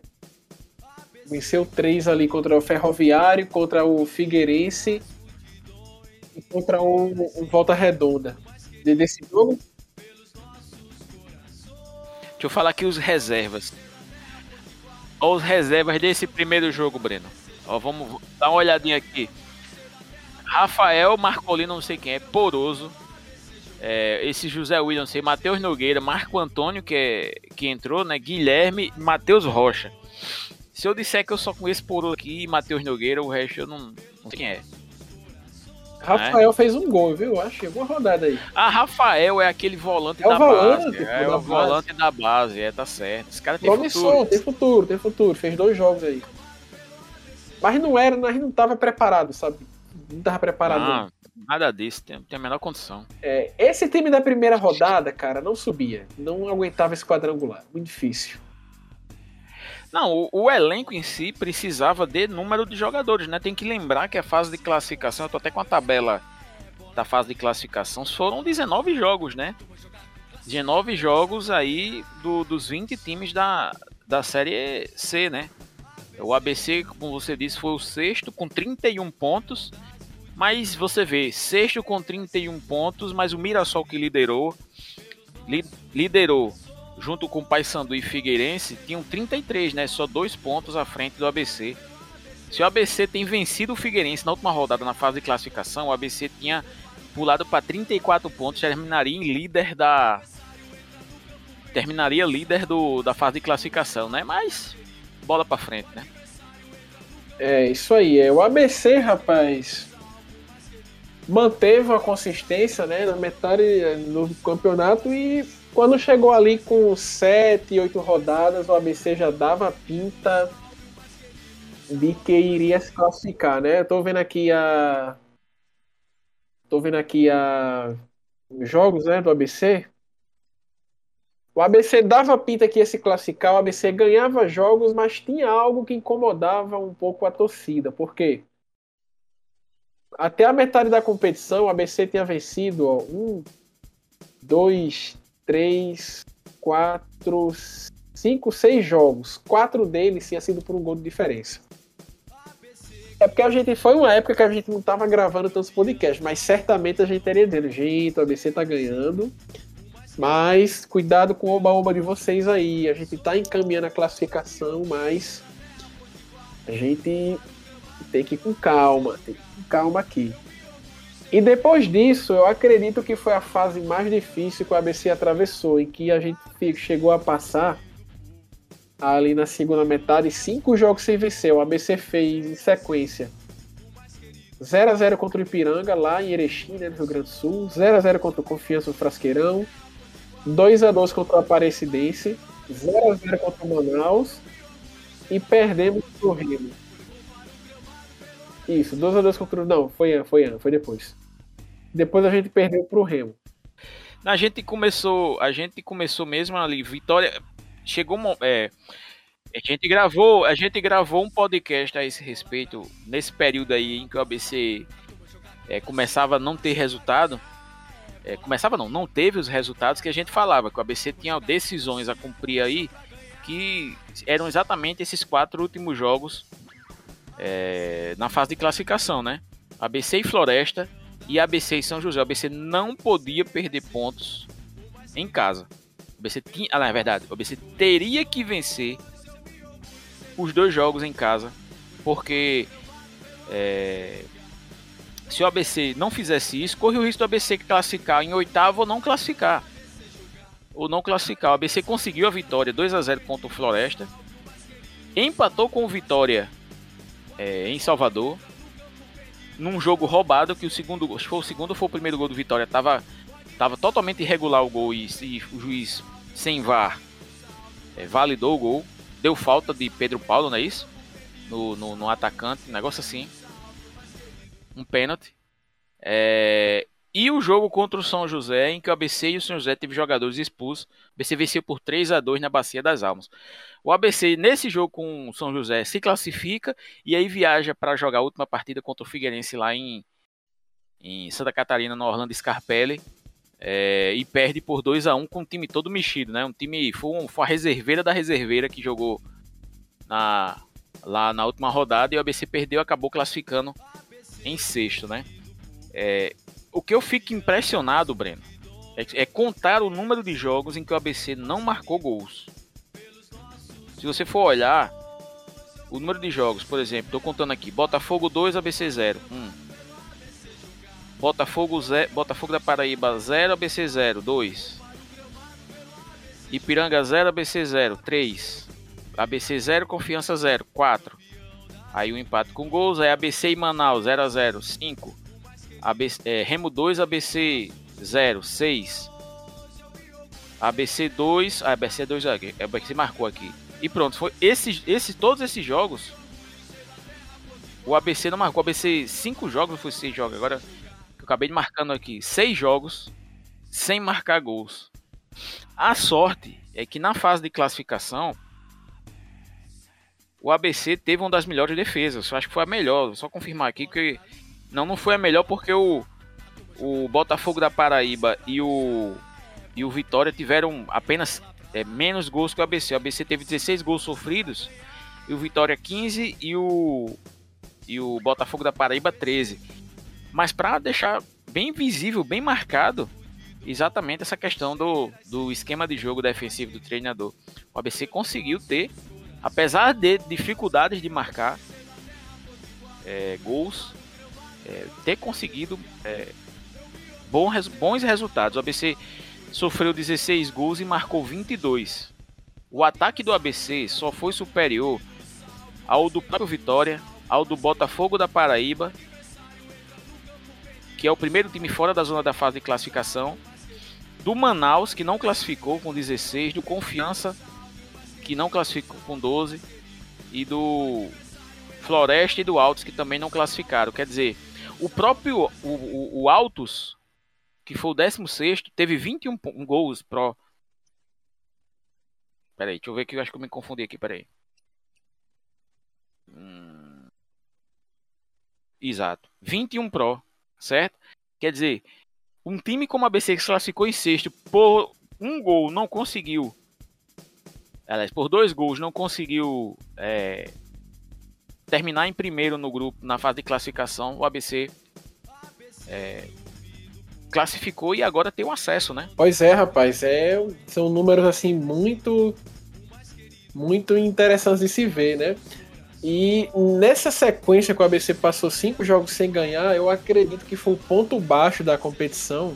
Venceu três ali contra o Ferroviário, contra o Figueirense e contra o, o Volta Redonda. Desse jogo, Deixa eu falar aqui os reservas. Olha os reservas desse primeiro jogo, Breno. Ó, vamos dar uma olhadinha aqui. Rafael Marcolino, não sei quem é, Poroso. É, esse José William, sei, Matheus Nogueira, Marco Antônio, que, é, que entrou, né? Guilherme Matheus Rocha. Se eu disser que eu só conheço Poroso aqui e Matheus Nogueira, o resto eu não, não sei quem é. Rafael é. fez um gol, viu? Que uma rodada aí. Ah, Rafael é aquele volante é da volante, base. É o base. volante da base, é, tá certo. Esse cara tem Promissor, futuro. tem futuro, tem futuro. Fez dois jogos aí. Mas não era, nós não tava preparado, sabe? Não tava preparado. Não, nada disso, tem, tem a menor condição. É, esse time da primeira rodada, cara, não subia. Não aguentava esse quadrangular. Muito difícil. Não, o, o, elenco em si precisava de número de jogadores, né? Tem que lembrar que a fase de classificação, eu tô até com a tabela da fase de classificação, foram 19 jogos, né? 19 jogos aí do, dos 20 times da, da Série C, né? O ABC, como você disse, foi o sexto com 31 pontos. Mas você vê, sexto com 31 pontos, mas o Mirassol que liderou, li, liderou junto com Paysandu e Figueirense, tinham 33, né? Só dois pontos à frente do ABC. Se o ABC tem vencido o Figueirense na última rodada na fase de classificação, o ABC tinha pulado para 34 pontos, terminaria em líder da terminaria líder do, da fase de classificação, né? Mas bola para frente, né? É, isso aí. É o ABC, rapaz, manteve a consistência, né, na metade no campeonato e quando chegou ali com 7, 8 rodadas, o ABC já dava pinta de que iria se classificar, né? Eu tô vendo aqui a. Tô vendo aqui a. Jogos né, do ABC. O ABC dava pinta que ia se classificar, o ABC ganhava jogos, mas tinha algo que incomodava um pouco a torcida. Por quê? Até a metade da competição, o ABC tinha vencido ó, um, dois, três, quatro, cinco, seis jogos. Quatro deles tinha sido por um gol de diferença. É porque a gente foi uma época que a gente não estava gravando tantos podcasts, mas certamente a gente teria dizendo, gente, o ABC tá ganhando. Mas cuidado com o oba-oba de vocês aí. A gente tá encaminhando a classificação, mas a gente tem que ir com calma, tem que ir com calma aqui. E depois disso, eu acredito que foi a fase mais difícil que o ABC atravessou, em que a gente chegou a passar ali na segunda metade cinco jogos sem vencer. O ABC fez em sequência 0 a 0 contra o Ipiranga, lá em Erechim, né, no Rio Grande do Sul, 0 a 0 contra o Confiança no Frasqueirão, 2 a 2 contra o Aparecidense, 0 a 0 contra o Manaus e perdemos pro Remo. Isso, 2 a 2 contra o. Não, foi, foi, foi depois. Depois a gente perdeu pro Remo. A gente começou, a gente começou mesmo ali, Vitória chegou é, a gente gravou, a gente gravou um podcast a esse respeito nesse período aí em que o ABC é, começava a não ter resultado. É, começava não, não teve os resultados que a gente falava, que o ABC tinha decisões a cumprir aí que eram exatamente esses quatro últimos jogos é, na fase de classificação, né? ABC e Floresta e ABC e São José. O ABC não podia perder pontos em casa. O ABC tinha, ah, não, é verdade. O ABC teria que vencer os dois jogos em casa, porque é, se o ABC não fizesse isso, corre o risco do ABC classificar em oitavo ou não classificar. Ou não classificar. O ABC conseguiu a vitória 2 a 0 contra o Floresta. Empatou com o Vitória é, em Salvador. Num jogo roubado, que o segundo acho que o segundo ou o primeiro gol do Vitória, tava, tava totalmente irregular o gol e, e o juiz sem VAR é, validou o gol. Deu falta de Pedro Paulo, não é isso? No, no, no atacante, um negócio assim. Um pênalti. É, E o jogo contra o São José, em que o ABC e o São José teve jogadores expulsos. O ABC venceu por 3 a 2 na Bacia das Almas. O ABC, nesse jogo com o São José, se classifica e aí viaja para jogar a última partida contra o Figueirense lá em, em Santa Catarina, no Orlando Scarpelli. É, e perde por 2 a 1 com o time todo mexido, né? Um time foi, um, foi a reserveira da reserveira que jogou na, lá na última rodada e o ABC perdeu, acabou classificando em sexto, né? É, o que eu fico impressionado, Breno, é, é, contar o número de jogos em que o ABC não marcou gols. Se você for olhar o número de jogos, por exemplo, estou contando aqui: Botafogo 2, ABC 0. 1. Botafogo, 0, Botafogo da Paraíba 0, ABC 0. 2. Ipiranga 0, ABC 0. 3. ABC 0, Confiança 0. 4. Aí o um empate com gols. Aí ABC e Manaus 0 x 0. 5. ABC, é, Remo 2, ABC 0, 6. ABC 2, ah, ABC 2 aqui, ABC marcou aqui. E pronto, foi esses, esses, todos esses jogos. O ABC não marcou, o ABC 5 jogos, foi 6 jogos. Agora eu acabei de marcando aqui, 6 jogos sem marcar gols. A sorte é que na fase de classificação o ABC teve uma das melhores defesas. Eu acho que foi a melhor. Só confirmar aqui que não, não foi a melhor porque o, o Botafogo da Paraíba e o, e o Vitória tiveram apenas é, menos gols que o ABC. O ABC teve 16 gols sofridos e o Vitória 15 e o, e o Botafogo da Paraíba 13. Mas para deixar bem visível, bem marcado, exatamente essa questão do, do esquema de jogo defensivo do treinador. O ABC conseguiu ter, apesar de dificuldades de marcar é, gols, é, ter conseguido é, bons, bons resultados. O ABC sofreu 16 gols e marcou 22. O ataque do ABC só foi superior ao do próprio Vitória, ao do Botafogo da Paraíba, que é o primeiro time fora da zona da fase de classificação, do Manaus, que não classificou com 16, do Confiança, que não classificou com 12, e do Floresta e do Altos, que também não classificaram. Quer dizer, o próprio o, o, o Altos, que foi o 16, teve 21 gols pro. Peraí, deixa eu ver que eu acho que eu me confundi aqui, peraí. Hum... Exato. 21 Pro, certo? Quer dizer, um time como a BC que se classificou em sexto por um gol não conseguiu. Aliás, por dois gols não conseguiu é, terminar em primeiro no grupo, na fase de classificação, o ABC é, classificou e agora tem o acesso, né? Pois é, rapaz, é, são números assim muito muito interessantes de se ver, né? E nessa sequência que o ABC passou cinco jogos sem ganhar, eu acredito que foi o ponto baixo da competição,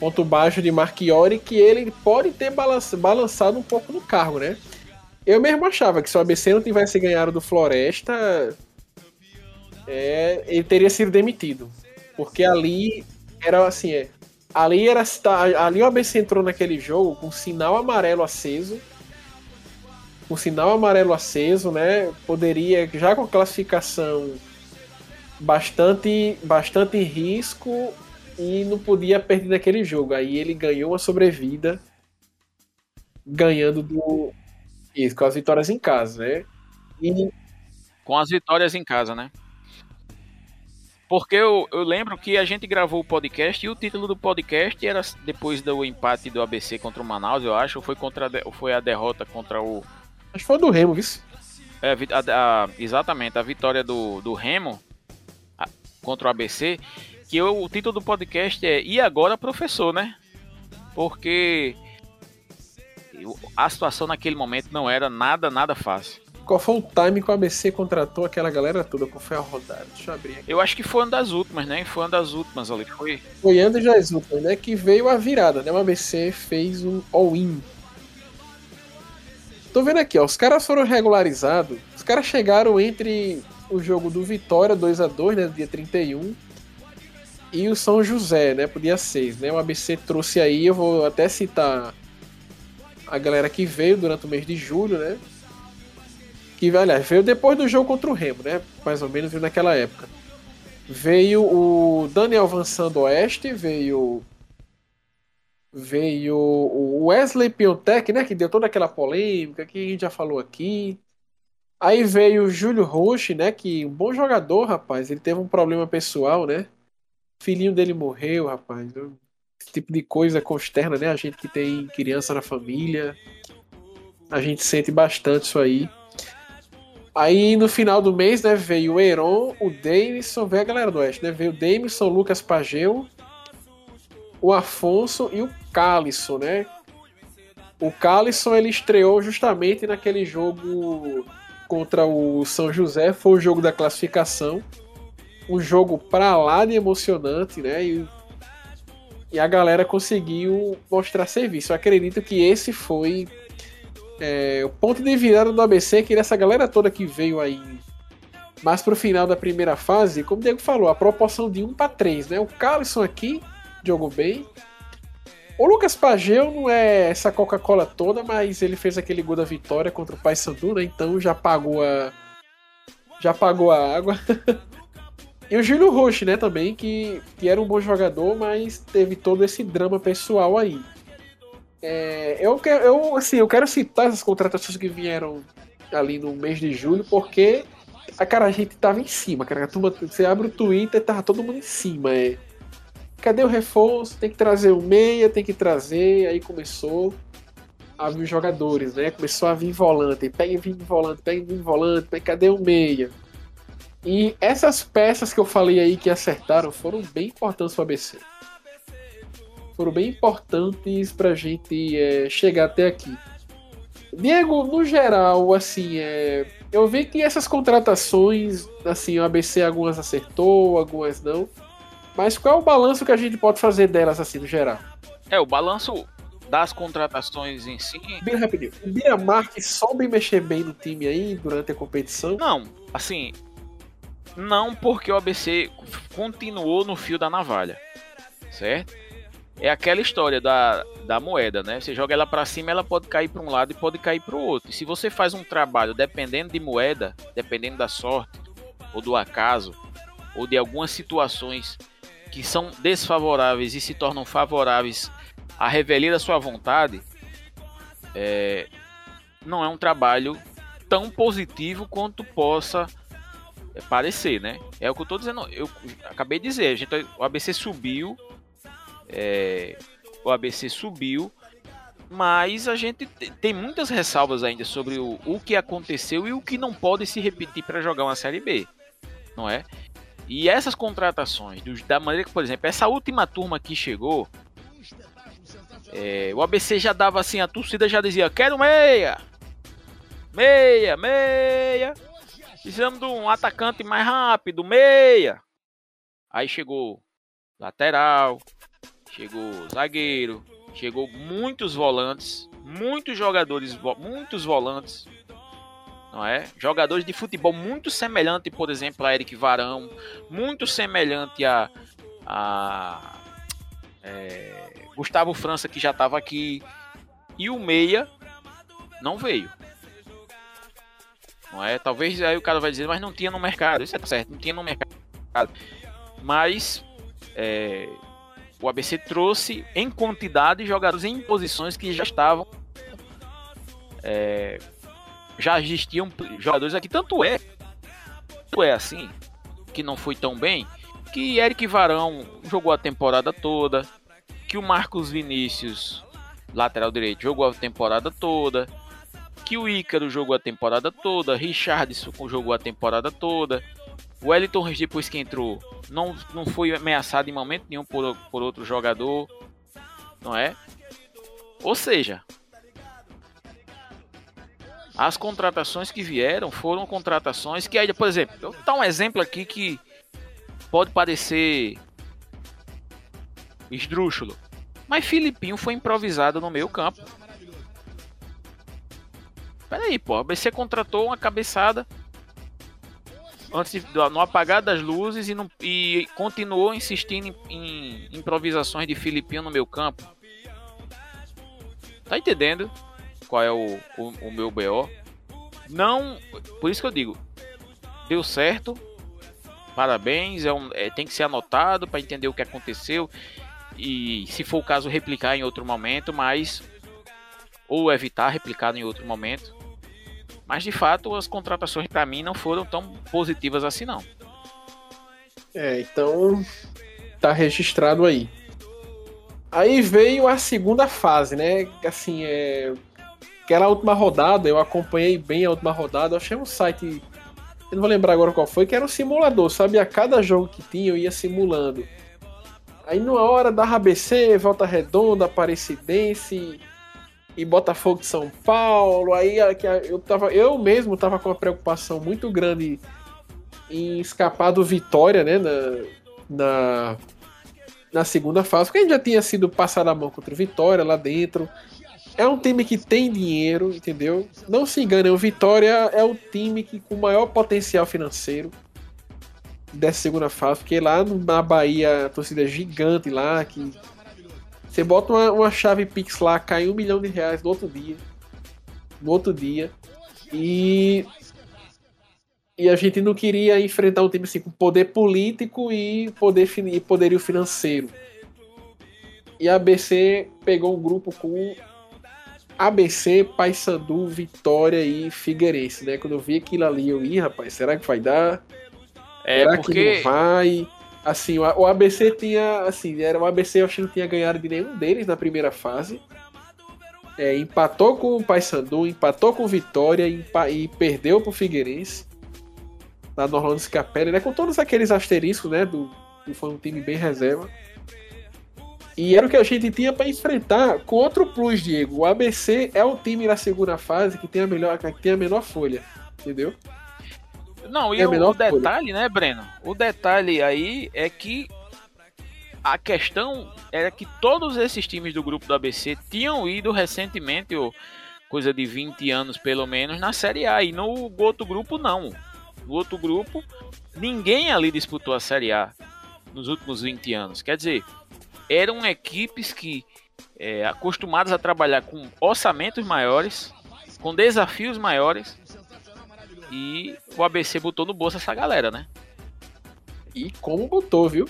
ponto baixo de Marchiori, que ele pode ter balançado um pouco no cargo, né? Eu mesmo achava que se o ABC não tivesse ganhado do Floresta, é, ele teria sido demitido. Porque ali era assim, é, ali era ali o ABC entrou naquele jogo com sinal amarelo aceso. Com sinal amarelo aceso, né? Poderia já com a classificação bastante bastante risco e não podia perder naquele jogo. Aí ele ganhou uma sobrevida ganhando do isso, com as vitórias em casa, né? E... Com as vitórias em casa, né? Porque eu, eu lembro que a gente gravou o podcast e o título do podcast era depois do empate do ABC contra o Manaus, eu acho, ou foi, contra a, foi a derrota contra o. Acho que foi do Remo, viu? É, a, a, exatamente, a vitória do, do Remo contra o ABC. Que eu, o título do podcast é E agora, professor, né? Porque a situação naquele momento não era nada, nada fácil. Qual foi o time que o ABC contratou aquela galera toda? Qual foi a rodada? Deixa eu abrir aqui. Eu acho que foi uma das últimas, né? Foi uma das últimas ali. Foi, foi antes das últimas, né? Que veio a virada, né? O ABC fez um all-in. Tô vendo aqui, ó. Os caras foram regularizados. Os caras chegaram entre o jogo do Vitória 2 a 2 né? Dia 31. E o São José, né? Pro dia 6, né? O ABC trouxe aí, eu vou até citar a galera que veio durante o mês de julho, né? Que, aliás, veio depois do jogo contra o Remo, né? Mais ou menos veio naquela época. Veio o Daniel Van Oeste, veio veio o Wesley Piontek, né, que deu toda aquela polêmica que a gente já falou aqui. Aí veio o Júlio Roche, né, que um bom jogador, rapaz, ele teve um problema pessoal, né? O filhinho dele morreu, rapaz. Esse tipo de coisa consterna, né? A gente que tem criança na família, a gente sente bastante isso aí. Aí no final do mês, né, veio o Heron, o Davidson, veio a galera do Oeste, né? Veio o Davidson, Lucas Pageu, o Afonso e o Calisson, né? O Calisson ele estreou justamente naquele jogo contra o São José, foi o jogo da classificação. Um jogo pra lá de emocionante, né? E, e a galera conseguiu mostrar serviço. Eu acredito que esse foi é, o ponto de virada do ABC, que essa galera toda que veio aí mais pro final da primeira fase, como o Diego falou, a proporção de 1 para 3, né? O Carlson aqui jogou bem. O Lucas Pageu não é essa Coca-Cola toda, mas ele fez aquele gol da vitória contra o Paysandu, né? Então já pagou a já pagou a água. e o Júlio Roche, né, também, que, que era um bom jogador, mas teve todo esse drama pessoal aí. É, eu, quero, eu, assim, eu quero citar essas contratações que vieram ali no mês de julho, porque a cara, a gente tava em cima, cara. A turma, você abre o Twitter, tava todo mundo em cima. É cadê o reforço? Tem que trazer o meia, tem que trazer. Aí começou a vir jogadores, né? Começou a vir volante, pega vir volante, pega vir volante, pega, cadê o meia? E essas peças que eu falei aí que acertaram foram bem importantes para o ABC. Foram bem importantes para a gente é, chegar até aqui. Diego, no geral, assim, é, eu vi que essas contratações, assim, o ABC algumas acertou, algumas não. Mas qual é o balanço que a gente pode fazer delas, assim, no geral? É, o balanço das contratações em si. Bem rapidinho. O Miramar que soube mexer bem no time aí durante a competição? Não, assim. Não porque o ABC continuou no fio da navalha. Certo? É aquela história da, da moeda, né? Você joga ela para cima, ela pode cair para um lado e pode cair para o outro. E se você faz um trabalho dependendo de moeda, dependendo da sorte, ou do acaso, ou de algumas situações que são desfavoráveis e se tornam favoráveis à revelia da sua vontade, é, não é um trabalho tão positivo quanto possa parecer, né? É o que eu estou dizendo. Eu acabei de dizer, a gente, o ABC subiu, é, o ABC subiu, mas a gente tem muitas ressalvas ainda sobre o, o que aconteceu e o que não pode se repetir para jogar uma série B, não é? E essas contratações, da maneira que, por exemplo, essa última turma que chegou, é, o ABC já dava assim, a torcida já dizia: quero meia, meia, meia. Precisamos de um atacante mais rápido, meia. Aí chegou lateral, chegou zagueiro, chegou muitos volantes, muitos jogadores, muitos volantes não é? Jogadores de futebol muito semelhante, por exemplo, a Eric Varão, muito semelhante a, a é, Gustavo França que já estava aqui e o Meia não veio. Não é? Talvez aí o cara vai dizer, mas não tinha no mercado. Isso é certo, não tinha no mercado. Mas é, o ABC trouxe em quantidade jogadores em posições que já estavam é, já existiam jogadores aqui. Tanto é, tanto é assim, que não foi tão bem, que Eric Varão jogou a temporada toda, que o Marcos Vinícius, lateral direito, jogou a temporada toda, que o Ícaro jogou a temporada toda, Richardson jogou a temporada toda, o Wellington depois que entrou, não, não foi ameaçado em momento nenhum por, por outro jogador, não é? Ou seja, as contratações que vieram foram contratações que por exemplo, eu vou dar um exemplo aqui que pode parecer esdrúxulo, mas Filipinho foi improvisado no meio campo. Peraí, pô, a BC contratou uma cabeçada antes no apagar das luzes e, não, e continuou insistindo em, em improvisações de Filipinho no meio campo. Tá entendendo? qual é o, o, o meu BO. Não. Por isso que eu digo. Deu certo. parabéns, é um, é, tem que ser anotado para entender o que aconteceu e, se for o caso, replicar em outro momento, mas ou evitar replicar em outro momento. Mas de fato, as contratações para mim não foram tão positivas assim não. É, então tá registrado aí. Aí veio a segunda fase, né? Assim, é aquela última rodada, eu acompanhei bem a última rodada, eu achei um site eu não vou lembrar agora qual foi, que era um simulador, sabe? A cada jogo que tinha eu ia simulando. Aí numa hora da ABC, Volta Redonda, Aparecidense e Botafogo de São Paulo. Aí eu, tava, eu mesmo tava com uma preocupação muito grande em escapar do Vitória, né? Na, na, na segunda fase, porque a gente já tinha sido passado a mão contra o Vitória lá dentro. É um time que tem dinheiro, entendeu? Não se engane, o Vitória é o time que com maior potencial financeiro dessa segunda fase, porque lá na Bahia a torcida é gigante lá, que você bota uma, uma chave Pix lá, cai um milhão de reais no outro dia. No outro dia. E. E a gente não queria enfrentar um time assim com poder político e poder e poderio financeiro. E a ABC pegou um grupo com ABC, Paysandu, Vitória e Figueirense, né? Quando eu vi aquilo ali, eu ia, rapaz, será que vai dar? É, será porque... que não vai? Assim, o ABC tinha, assim, era o ABC, eu acho que não tinha ganhado de nenhum deles na primeira fase. É, empatou com o Paysandu, empatou com o Vitória e perdeu pro Figueirense. Lá no Orlando Scapelli, né? Com todos aqueles asteriscos, né? Do, que foi um time bem reserva. E era o que a gente tinha para enfrentar com outro plus, Diego. O ABC é o time na segunda fase que tem a, melhor, que tem a menor folha, entendeu? Não, e o, o detalhe, né, Breno? O detalhe aí é que a questão era que todos esses times do grupo do ABC tinham ido recentemente, ou coisa de 20 anos pelo menos, na Série A. E no outro grupo, não. No outro grupo, ninguém ali disputou a Série A nos últimos 20 anos. Quer dizer, eram equipes que é, acostumadas a trabalhar com orçamentos maiores, com desafios maiores, e o ABC botou no bolso essa galera, né? E como botou, viu?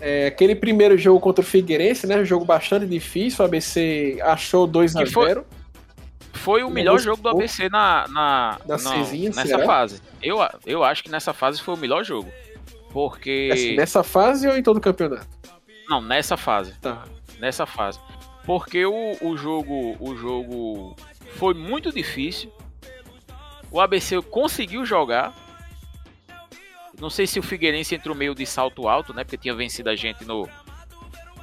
É, aquele primeiro jogo contra o Figueirense, né? Um jogo bastante difícil, o ABC achou 2 a 0 foi, foi o melhor jogo do ABC na, na, na Cezinha, nessa será? fase. Eu, eu acho que nessa fase foi o melhor jogo. Porque. Assim, nessa fase ou em todo o campeonato? Não, nessa fase. Tá. Nessa fase. Porque o, o jogo o jogo foi muito difícil. O ABC conseguiu jogar. Não sei se o Figueirense entrou meio de salto alto, né? Porque tinha vencido a gente no,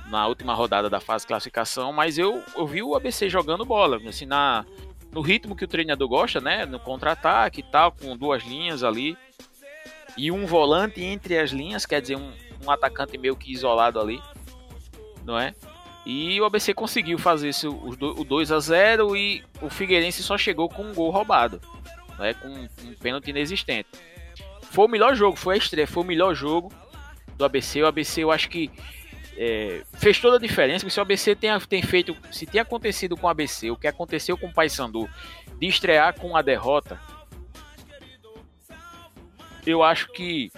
na última rodada da fase de classificação, mas eu, eu vi o ABC jogando bola, assim, na, no ritmo que o treinador gosta, né? No contra-ataque e tal, com duas linhas ali. E um volante entre as linhas, quer dizer, um, um atacante meio que isolado ali não é? E o ABC conseguiu fazer esse, o 2 a 0 e o Figueirense só chegou com um gol roubado, né? com um pênalti inexistente. Foi o melhor jogo, foi a estreia, foi o melhor jogo do ABC. O ABC eu acho que é, fez toda a diferença, se o ABC tem, tem feito, se tem acontecido com o ABC, o que aconteceu com o Paysandu, de estrear com a derrota, eu acho que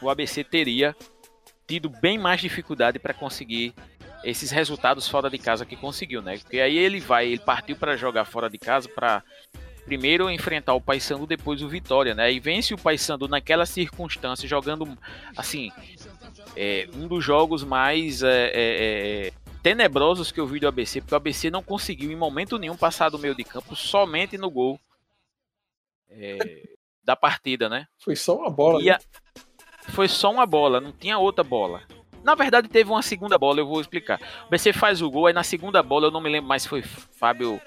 o ABC teria tido bem mais dificuldade para conseguir esses resultados fora de casa que conseguiu, né? Porque aí ele vai, ele partiu para jogar fora de casa para primeiro enfrentar o Paysandu, depois o Vitória, né? E vence o Paysandu naquela circunstância, jogando assim, é, um dos jogos mais é, é, é tenebrosos que eu vi do ABC, porque o ABC não conseguiu em momento nenhum passar do meio de campo, somente no gol é, da partida, né? Foi só uma bola. E né? a, foi só uma bola, não tinha outra bola. Na verdade, teve uma segunda bola, eu vou explicar. O BC faz o gol, aí na segunda bola, eu não me lembro mais se foi Fábio,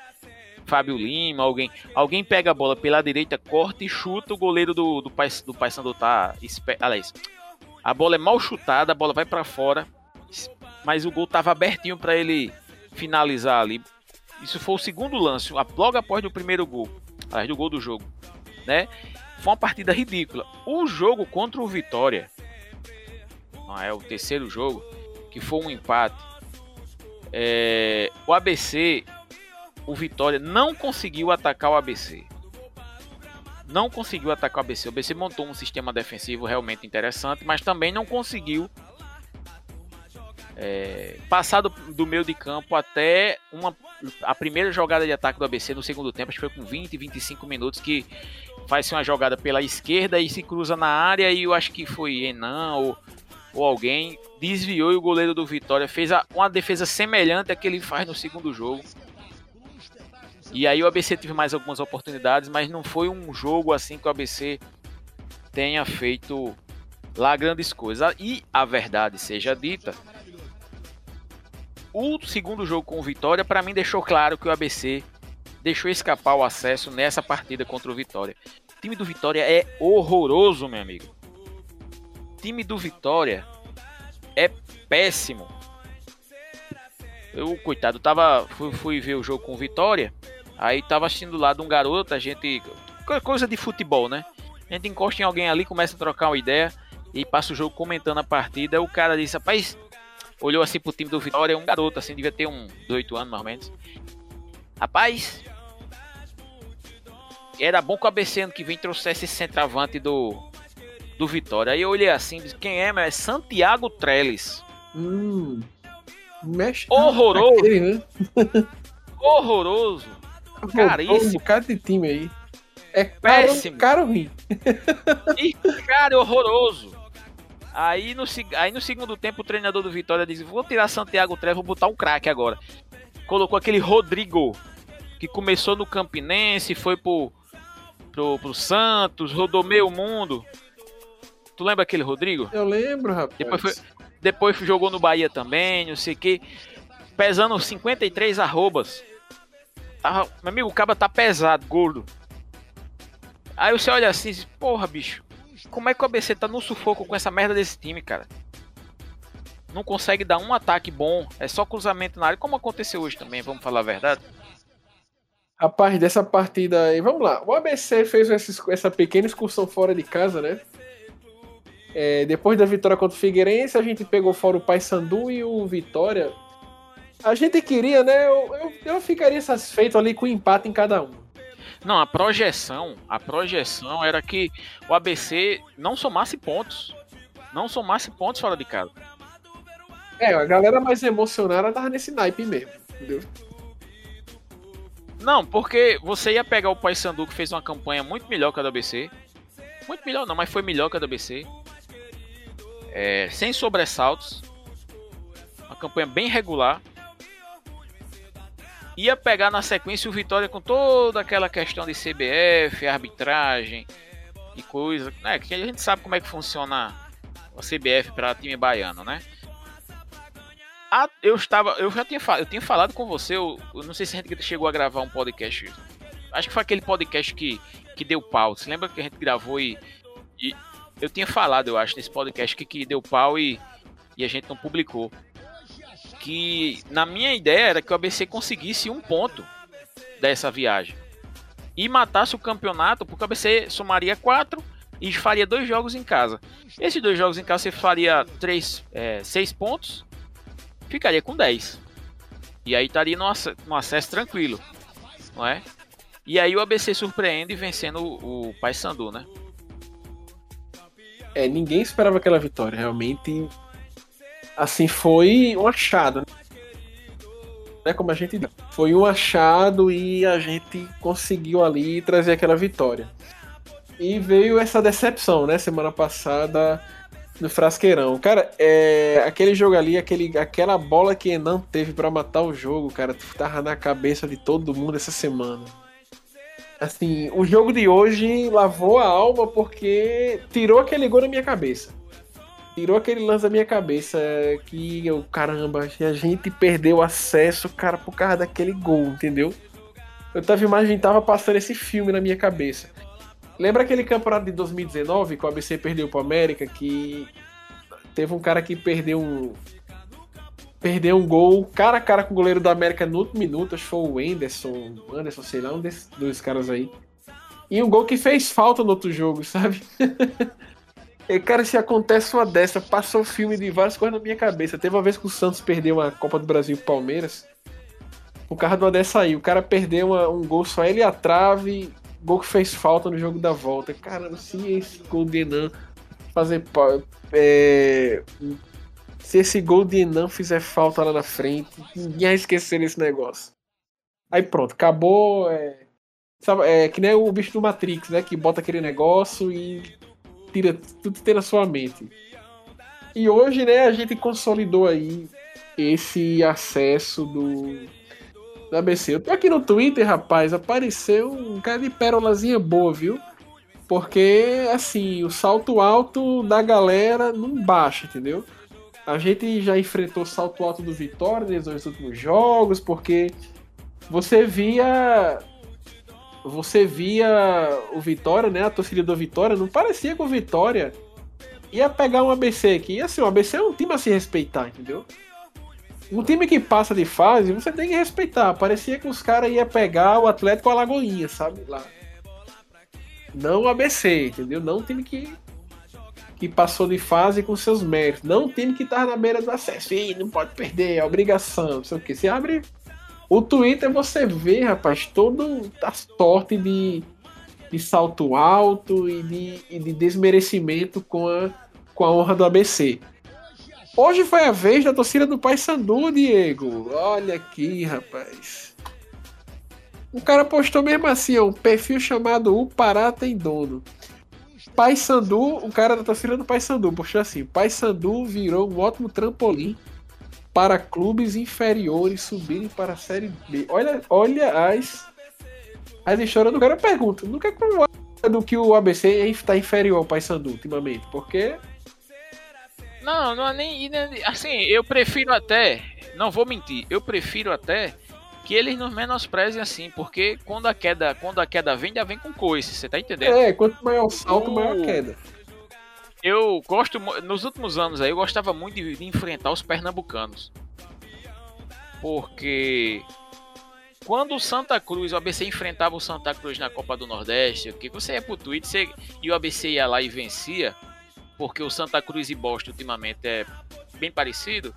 Fábio Lima, alguém. Alguém pega a bola pela direita, corta e chuta o goleiro do, do, Pai, do Paysandu tá. Aliás, a bola é mal chutada, a bola vai para fora, mas o gol tava abertinho para ele finalizar ali. Isso foi o segundo lance, logo após o primeiro gol, aliás, do gol do jogo, né? Foi uma partida ridícula. O jogo contra o Vitória, não é o terceiro jogo, que foi um empate. É, o ABC, o Vitória não conseguiu atacar o ABC. não conseguiu atacar o ABC. O ABC montou um sistema defensivo realmente interessante, mas também não conseguiu é, passar do, do, meio de campo até uma, a primeira jogada de ataque do ABC no segundo tempo, acho que foi com 20, 25 minutos, que faz uma jogada pela esquerda e se cruza na área e eu acho que foi Enan ou, ou alguém desviou e o goleiro do Vitória fez a, uma defesa semelhante à que ele faz no segundo jogo. E aí o ABC teve mais algumas oportunidades, mas não foi um jogo assim que o ABC tenha feito lá grandes coisas. E a verdade seja dita, o segundo jogo com o Vitória, para mim, deixou claro que o ABC deixou escapar o acesso nessa partida contra o Vitória. O time do Vitória é horroroso, meu amigo. O time do Vitória é péssimo. Eu, coitado, tava, fui, fui ver o jogo com o Vitória. Aí tava assistindo lá de um garoto, a gente. Coisa de futebol, né? A gente encosta em alguém ali, começa a trocar uma ideia e passa o jogo comentando a partida. O cara disse: Rapaz, olhou assim pro time do Vitória, um garoto, assim, devia ter uns 18 anos mais ou menos. Rapaz, era bom que o ABC ano que vem trouxesse esse centroavante do, do Vitória. Aí eu olhei assim, disse, quem é, meu? É Santiago Trellis. Hum, mexe Horroroso. Aquele, né? Horroroso. Caríssimo. Um bocado de time aí. É caro, péssimo. Caro ruim. E cara, horroroso. Aí no, aí no segundo tempo o treinador do Vitória disse: Vou tirar Santiago Trevo, vou botar um craque agora. Colocou aquele Rodrigo, que começou no Campinense, foi pro, pro, pro Santos, rodou meio mundo. Tu lembra aquele Rodrigo? Eu lembro, rapaz. Depois, foi, depois jogou no Bahia também, não sei o que. Pesando 53 arrobas. Tava, meu amigo, o caba tá pesado, gordo. Aí você olha assim e diz, porra, bicho. Como é que o ABC tá no sufoco com essa merda desse time, cara? Não consegue dar um ataque bom, é só cruzamento na área, como aconteceu hoje também, vamos falar a verdade. Rapaz, dessa partida aí, vamos lá. O ABC fez essa pequena excursão fora de casa, né? É, depois da vitória contra o Figueirense, a gente pegou fora o Paysandu e o Vitória. A gente queria, né? Eu, eu, eu ficaria satisfeito ali com o empate em cada um. Não, a projeção, a projeção era que o ABC não somasse pontos. Não somasse pontos fora de casa. É, a galera mais emocionada tava nesse naipe mesmo, entendeu? Não, porque você ia pegar o Paysandu que fez uma campanha muito melhor que a do ABC. Muito melhor não, mas foi melhor que a do ABC. É, sem sobressaltos. Uma campanha bem regular ia pegar na sequência o Vitória com toda aquela questão de CBF, arbitragem e coisa, né? Que a gente sabe como é que funciona a CBF para time baiano, né? Ah, eu estava, eu já tinha, eu tinha falado com você, eu, eu, não sei se a gente chegou a gravar um podcast. Acho que foi aquele podcast que, que deu pau. Você lembra que a gente gravou e, e eu tinha falado, eu acho, nesse podcast que, que deu pau e, e a gente não publicou que na minha ideia era que o ABC conseguisse um ponto dessa viagem e matasse o campeonato, porque o ABC somaria quatro e faria dois jogos em casa. Esses dois jogos em casa você faria três, é, seis pontos, ficaria com 10. E aí estaria no, ac no acesso tranquilo, não é? E aí o ABC surpreende vencendo o, o Paysandu, né? É, ninguém esperava aquela vitória. Realmente assim, foi um achado. Né? Como a gente foi um achado e a gente conseguiu ali trazer aquela vitória. E veio essa decepção, né? Semana passada no Frasqueirão. Cara, é, aquele jogo ali, aquele, aquela bola que Enan teve para matar o jogo, cara, tava na cabeça de todo mundo essa semana. Assim, o jogo de hoje lavou a alma porque tirou aquele gol da minha cabeça tirou aquele lance da minha cabeça que eu, caramba, a gente perdeu acesso, cara, por causa daquele gol, entendeu? Eu tava imaginando, tava passando esse filme na minha cabeça. Lembra aquele campeonato de 2019 que o ABC perdeu pro América, que teve um cara que perdeu um perdeu um gol cara a cara com o goleiro do América no último minuto, acho que foi o Anderson, Anderson, sei lá, um desses dois caras aí. E um gol que fez falta no outro jogo, sabe? E, cara, se acontece uma dessa, passou filme de várias coisas na minha cabeça. Teve uma vez que o Santos perdeu a Copa do Brasil Palmeiras. O carro do Adé saiu. O cara perdeu uma, um gol só ele a trave. gol que fez falta no jogo da volta. Caramba, se esse gol de Enan fazer. É, se esse gol de Enan fizer falta lá na frente, ninguém vai esquecer esse negócio. Aí pronto, acabou. É, sabe, é que nem o bicho do Matrix, né? Que bota aquele negócio e tira tudo na sua mente. E hoje, né, a gente consolidou aí esse acesso do da ABC. Eu tô aqui no Twitter, rapaz, apareceu um cara de pérolazinha boa, viu? Porque, assim, o salto alto da galera não baixa, entendeu? A gente já enfrentou o salto alto do Vitória nos últimos jogos, porque você via. Você via o Vitória, né? A torcida do Vitória, não parecia que o Vitória ia pegar um ABC aqui. E assim, o ABC é um time a se respeitar, entendeu? Um time que passa de fase, você tem que respeitar. Parecia que os caras iam pegar o Atlético Alagoinha, sabe? Lá. Não o ABC, entendeu? Não um time que, que passou de fase com seus méritos. Não um time que tá na beira do acesso. Ih, não pode perder, é obrigação, não sei o que. Você abre o Twitter, você vê, rapaz, todo a sorte de, de salto alto e de, e de desmerecimento com a, com a honra do ABC. Hoje foi a vez da torcida do Paysandu, Diego. Olha aqui, rapaz. O cara postou mesmo assim, ó, um perfil chamado O Pará tem dono. Paysandu, o cara da torcida do Paysandu postou assim: Paysandu virou um ótimo trampolim para clubes inferiores subirem para a Série B. Olha, olha as as histórias do cara. Eu pergunto, nunca é do que o ABC está inferior ao Paysandu ultimamente, porque não, não é nem. Assim, eu prefiro até. Não vou mentir, eu prefiro até que eles nos menosprezem assim, porque quando a queda, quando a queda vem, já vem com coice, você tá entendendo? É, quanto maior o salto, o... maior a queda. Eu gosto, nos últimos anos aí, eu gostava muito de, de enfrentar os pernambucanos. Porque quando o Santa Cruz, o ABC enfrentava o Santa Cruz na Copa do Nordeste, que você ia pro Twitter você, e o ABC ia lá e vencia, porque o Santa Cruz e Boston ultimamente é bem parecido.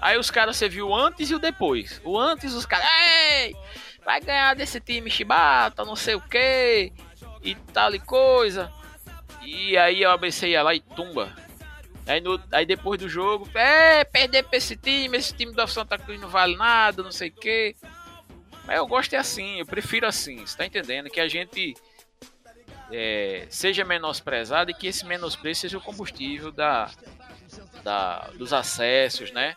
Aí os caras, você viu o antes e o depois. O antes, os caras, ei, vai ganhar desse time chibata, não sei o que, e tal e coisa. E aí o ABC ia lá e tumba. Aí, no, aí depois do jogo, é, perder pra esse time, esse time do Santa Cruz não vale nada, não sei o que. Mas eu gosto é assim, eu prefiro assim, você tá entendendo? Que a gente é, seja menosprezado e que esse menosprezo seja o combustível da, da, dos acessos, né?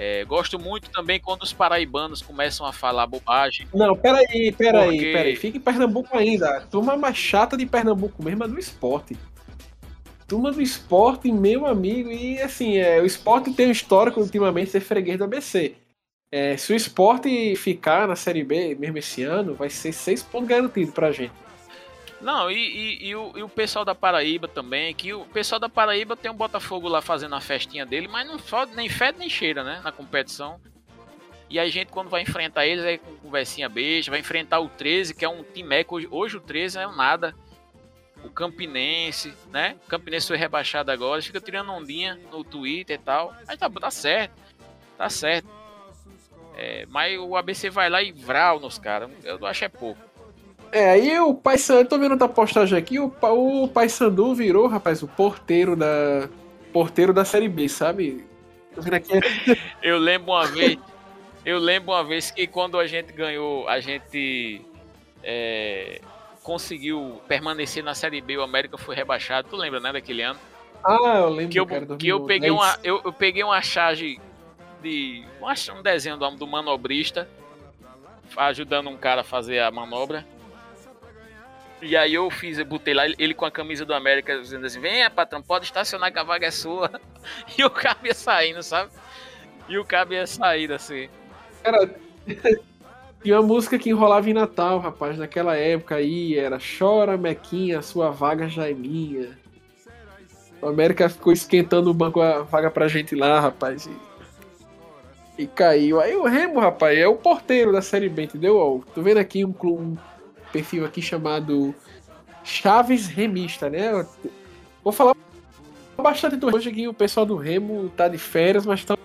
É, gosto muito também quando os paraibanos começam a falar bobagem. Não, peraí, peraí, porque... peraí. Fica em Pernambuco ainda. A turma mais chata de Pernambuco mesmo é do esporte. Turma do esporte, meu amigo, e assim, é, o esporte tem um histórico ultimamente ser freguês do ABC. É, se o esporte ficar na Série B mesmo esse ano, vai ser seis pontos garantidos pra gente. Não, e, e, e, o, e, o, pessoal da Paraíba também, que o pessoal da Paraíba tem um Botafogo lá fazendo a festinha dele, mas não fode, nem fede nem cheira, né, na competição. E a gente, quando vai enfrentar eles, é com conversinha beijo, vai enfrentar o 13, que é um timeco, hoje, hoje o 13 é um nada. O Campinense, né, o Campinense foi rebaixado agora, fica tirando ondinha no Twitter e tal, mas tá, tá certo, tá certo. É, mas o ABC vai lá e vral nos caras, eu acho é pouco. É, aí o Paysandu, tô vendo outra postagem aqui, o, o Paysandu virou, rapaz, o porteiro da porteiro da Série B, sabe? Tô vendo aqui. eu lembro uma vez, eu lembro uma vez que quando a gente ganhou, a gente é, conseguiu permanecer na Série B, o América foi rebaixado. Tu lembra, né, daquele ano? Ah, eu lembro. Que eu, cara, que eu peguei uma, eu, eu, peguei uma charge de um desenho do, do manobrista ajudando um cara a fazer a manobra. E aí eu fiz, eu botei lá ele com a camisa do América dizendo assim: venha, patrão, pode estacionar que a vaga é sua. E o cabo ia saindo, sabe? E o cabo ia sair assim. Cara, tinha uma música que enrolava em Natal, rapaz, naquela época aí, era Chora, Mequinha, sua vaga já é minha. O América ficou esquentando o banco, a vaga pra gente lá, rapaz. E, e caiu. Aí o Remo, rapaz, é o porteiro da Série B, entendeu? Ó, tô vendo aqui um, um perfil aqui chamado Chaves Remista, né? Vou falar bastante do hoje aqui, o pessoal do Remo tá de férias, mas tá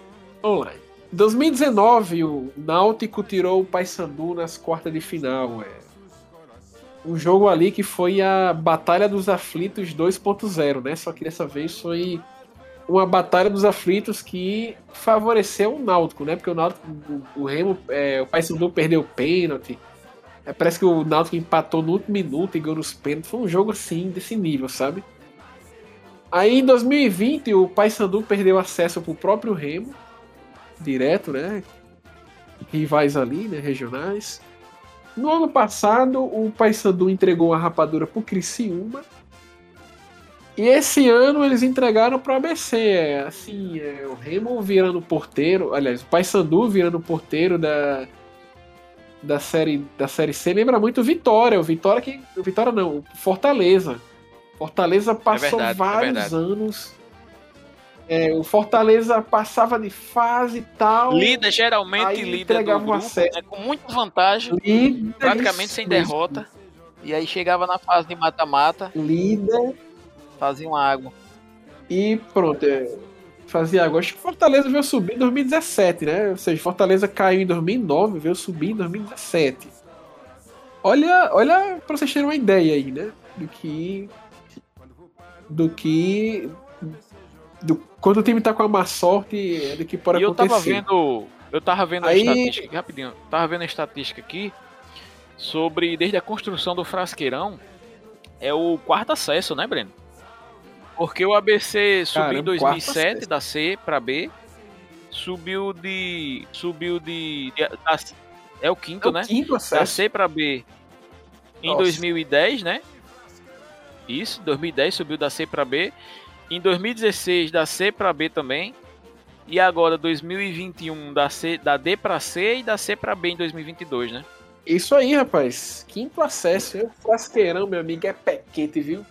online. Em 2019, o Náutico tirou o Paysandu nas quartas de final. É. um jogo ali que foi a Batalha dos Aflitos 2.0, né? Só que dessa vez foi uma Batalha dos Aflitos que favoreceu o Náutico, né? Porque o Náutico, o, o Remo, é, o Paysandu perdeu o pênalti. É, parece que o Náutico empatou no último minuto e ganhou nos pênaltis. Foi um jogo assim, desse nível, sabe? Aí em 2020 o Paysandu perdeu acesso pro próprio Remo, direto, né? Rivais ali, né? Regionais. No ano passado, o Paysandu entregou a rapadura pro Criciúma. E esse ano eles entregaram pro ABC. É, assim, é, o Remo virando porteiro. Aliás, o Paysandu virando porteiro da, da, série, da série C. Lembra muito o Vitória. O Vitória que. O Vitória não, o Fortaleza. Fortaleza passou verdade, é vários verdade. anos. É, o Fortaleza passava de fase e tal. Líder, geralmente líder do grupo, né, com muita vantagem, Líder, praticamente sem derrota. E aí chegava na fase de mata-mata, Líder. fazia uma água. E pronto, é, fazia água. Acho que Fortaleza veio subir em 2017, né? Ou seja, Fortaleza caiu em 2009, veio subir em 2017. Olha, olha pra vocês terem uma ideia aí, né? Do que. Do que. Do, quando o time tá com a má sorte, é do que pode e eu acontecer. tava vendo. Eu tava vendo Aí- a estatística aqui, rapidinho. Tava vendo a estatística aqui sobre desde a construção do frasqueirão. É o quarto acesso, né, Breno? Porque o ABC subiu Caramba, em 2007 quarto da C pra B. Subiu de. Subiu de. de- da- é o quinto, É o né? quinto Da acesso. C pra B em Nossa. 2010, né? Isso, 2010 subiu da C pra B. Em 2016 da C pra B também. E agora 2021 da C da D pra C e da C pra B em 2022, né? Isso aí, rapaz. Quinto acesso. Eu, frasqueirão, meu amigo, é pequete, viu?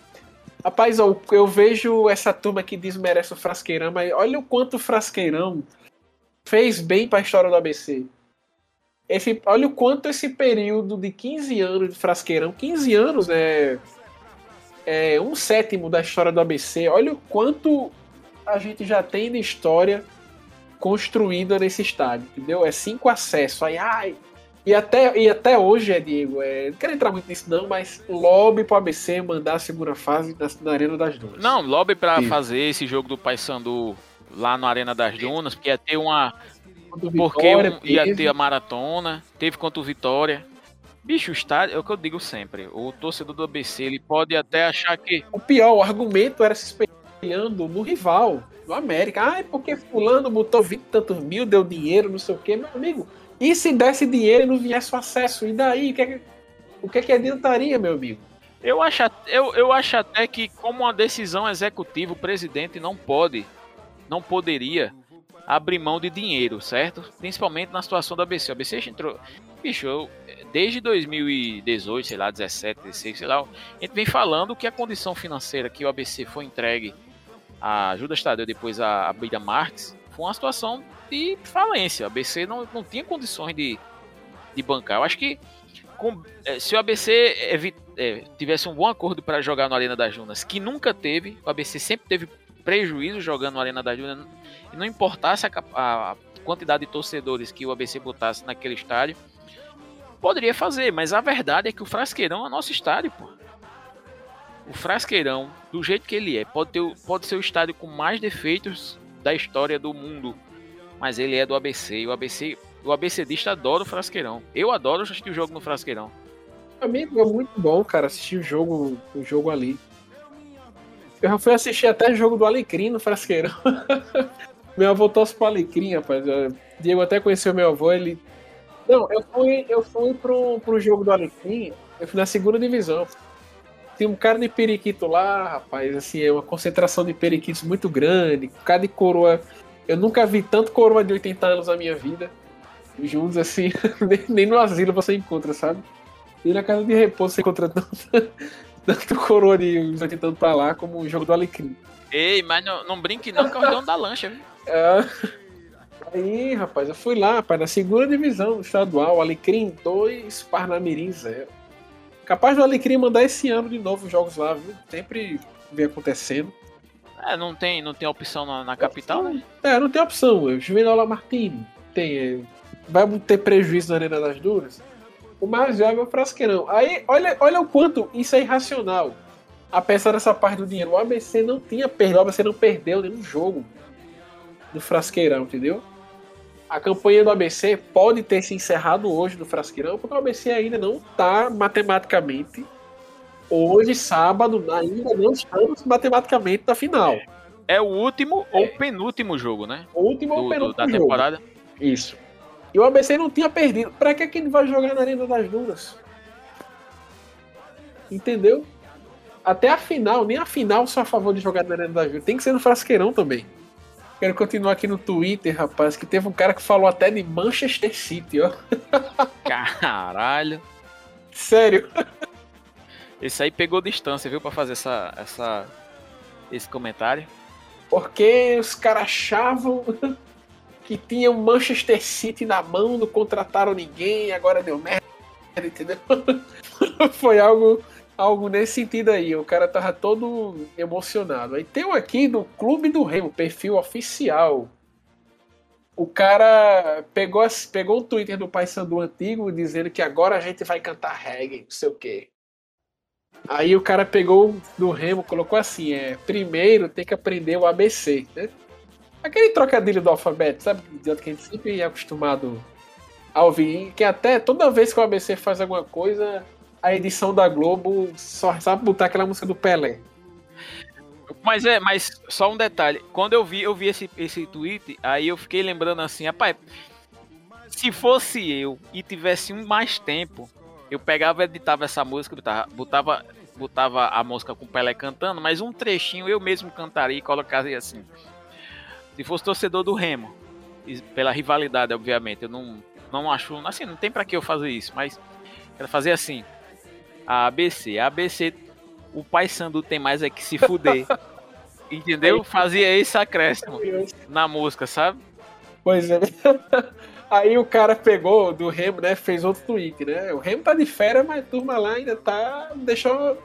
Rapaz, eu, eu vejo essa turma que desmerece o frasqueirão, mas olha o quanto o frasqueirão fez bem pra história do ABC. Esse, olha o quanto esse período de 15 anos de frasqueirão, 15 anos é, é um sétimo da história do ABC. Olha o quanto a gente já tem de história construída nesse estádio, entendeu? É cinco acessos. Aí, ai, e até, e até hoje, é, Diego, é, não quero entrar muito nisso não, mas lobby pro ABC mandar a segunda fase na, na Arena das Dunas. Não, lobby pra Sim. fazer esse jogo do Paysandu lá na Arena das Dunas, porque ia ter uma porque Vitória, um- ia ter a maratona, teve contra o Vitória. Bicho, o estádio, é o que eu digo sempre. O torcedor do ABC, ele pode até achar que O pior, o argumento era se espelhando no rival, no América. Ah, é porque fulano botou 20 e tantos mil, deu dinheiro, não sei o quê. Meu amigo, e se desse dinheiro e não viesse o acesso? E daí? O que, é que- o que, é que adiantaria, meu amigo? Eu acho, eu, eu acho até que, como uma decisão executiva, o presidente não pode, não poderia abrir mão de dinheiro, certo? Principalmente na situação do ABC. O ABC entrou. Bicho, eu, desde 2018, sei lá, 17, 16, sei lá, a gente vem falando que a condição financeira que o ABC foi entregue a Judas Tadeu, depois a, a Bida Marques, foi uma situação de falência. O ABC não, não tinha condições de, de bancar. Eu acho que com- eh, se o ABC evi- eh, tivesse um bom acordo para jogar no Arena das Dunas, que nunca teve, o ABC sempre teve prejuízo jogando no Arena das Dunas, e não importasse a, a quantidade de torcedores que o ABC botasse naquele estádio, poderia fazer, mas a verdade é que o Frasqueirão é nosso estádio, pô. O Frasqueirão, do jeito que ele é, pode, ter, pode ser o estádio com mais defeitos da história do mundo, mas ele é do ABC, e o ABC, o ABCdista adora o Frasqueirão. Eu adoro assistir o jogo no Frasqueirão. Amigo, é muito bom, cara, assistir o jogo, o jogo ali. Eu já fui assistir até o jogo do Alecrim no Frasqueirão. meu avô torce pro Alecrim, rapaz. Eu- Diego até conheceu meu avô, ele. Não, eu fui, eu fui pro, pro jogo do Alecrim, eu fui na segunda divisão. Tem um cara de periquito lá, rapaz, assim, é uma concentração de periquitos muito grande, de coroa. Eu nunca vi tanto coroa de 80 anos na minha vida. Juntos, assim, nem, no asilo você encontra, sabe? E na casa de repouso você encontra tanto, tanto coroa de uns 80 anos pra lá como o jogo do Alecrim. Ei, mas não, não brinque não, que é o dono da lancha, viu? É. Aí, rapaz, eu fui lá, rapaz, na segunda divisão estadual, Alecrim 2, Parnamirim 0. Capaz do Alecrim mandar esse ano de novo os jogos lá, viu? Sempre vem acontecendo. É, não tem, não tem opção na, na capital, né? É, não tem opção. O Juvenal Lamartine tem. é, Vai ter prejuízo na Arena das Duras? O mais viável é o Frasqueirão. Aí, olha, olha o quanto isso é irracional. Apesar dessa parte do dinheiro, o ABC não tinha perdido, o ABC não perdeu nenhum jogo do Frasqueirão, entendeu? A campanha do ABC pode ter se encerrado hoje no Frasqueirão, porque o ABC ainda não está matematicamente. Hoje, sábado, ainda não estamos matematicamente na final. É o último ou penúltimo jogo, né? O último ou Do- do- penúltimo da jogo. temporada. Isso. E o ABC não tinha perdido. Pra que, que ele vai jogar na Arena das Dunas? Entendeu? Até a final, nem a final sou a favor de jogar na Arena das Dunas. Tem que ser no Frasqueirão também. Quero continuar aqui no Twitter, rapaz, que teve um cara que falou até de Manchester City, ó. Caralho. Sério. Esse aí pegou distância, viu, pra fazer essa, essa, esse comentário. Porque os caras achavam que tinha o Manchester City na mão, não contrataram ninguém, agora deu merda, entendeu? Foi algo, algo nesse sentido aí. O cara tava todo emocionado. Aí tem um aqui do Clube do Remo, perfil oficial. O cara pegou, pegou um Twitter do Paysandu antigo dizendo que agora a gente vai cantar reggae, não sei o quê. Aí o cara pegou do Remo, colocou assim: é, primeiro tem que aprender o ABC, né? Aquele trocadilho do alfabeto, sabe? De que a gente sempre é acostumado a ouvir. Que até toda vez que o ABC faz alguma coisa, a edição da Globo só sabe botar aquela música do Pelé. Mas é, mas só um detalhe. Quando eu vi, eu vi esse, esse tweet, aí eu fiquei lembrando assim, rapaz, se fosse eu e tivesse um mais tempo, eu pegava editava essa música, botava, botava, botava a música com o Pelé cantando, mas um trechinho eu mesmo cantaria e colocaria assim. Se fosse torcedor do Remo, pela rivalidade, obviamente, eu não, não acho, assim, não tem pra que eu fazer isso, mas quero fazer assim. A ABC, a ABC, o Pai Sandu tem mais é que se fuder. Entendeu? Fazia esse acréscimo na música, sabe? Pois é. Aí o cara pegou do Remo, né? Fez outro tweet, né? O Remo tá de férias, mas a turma lá ainda tá. Deixou.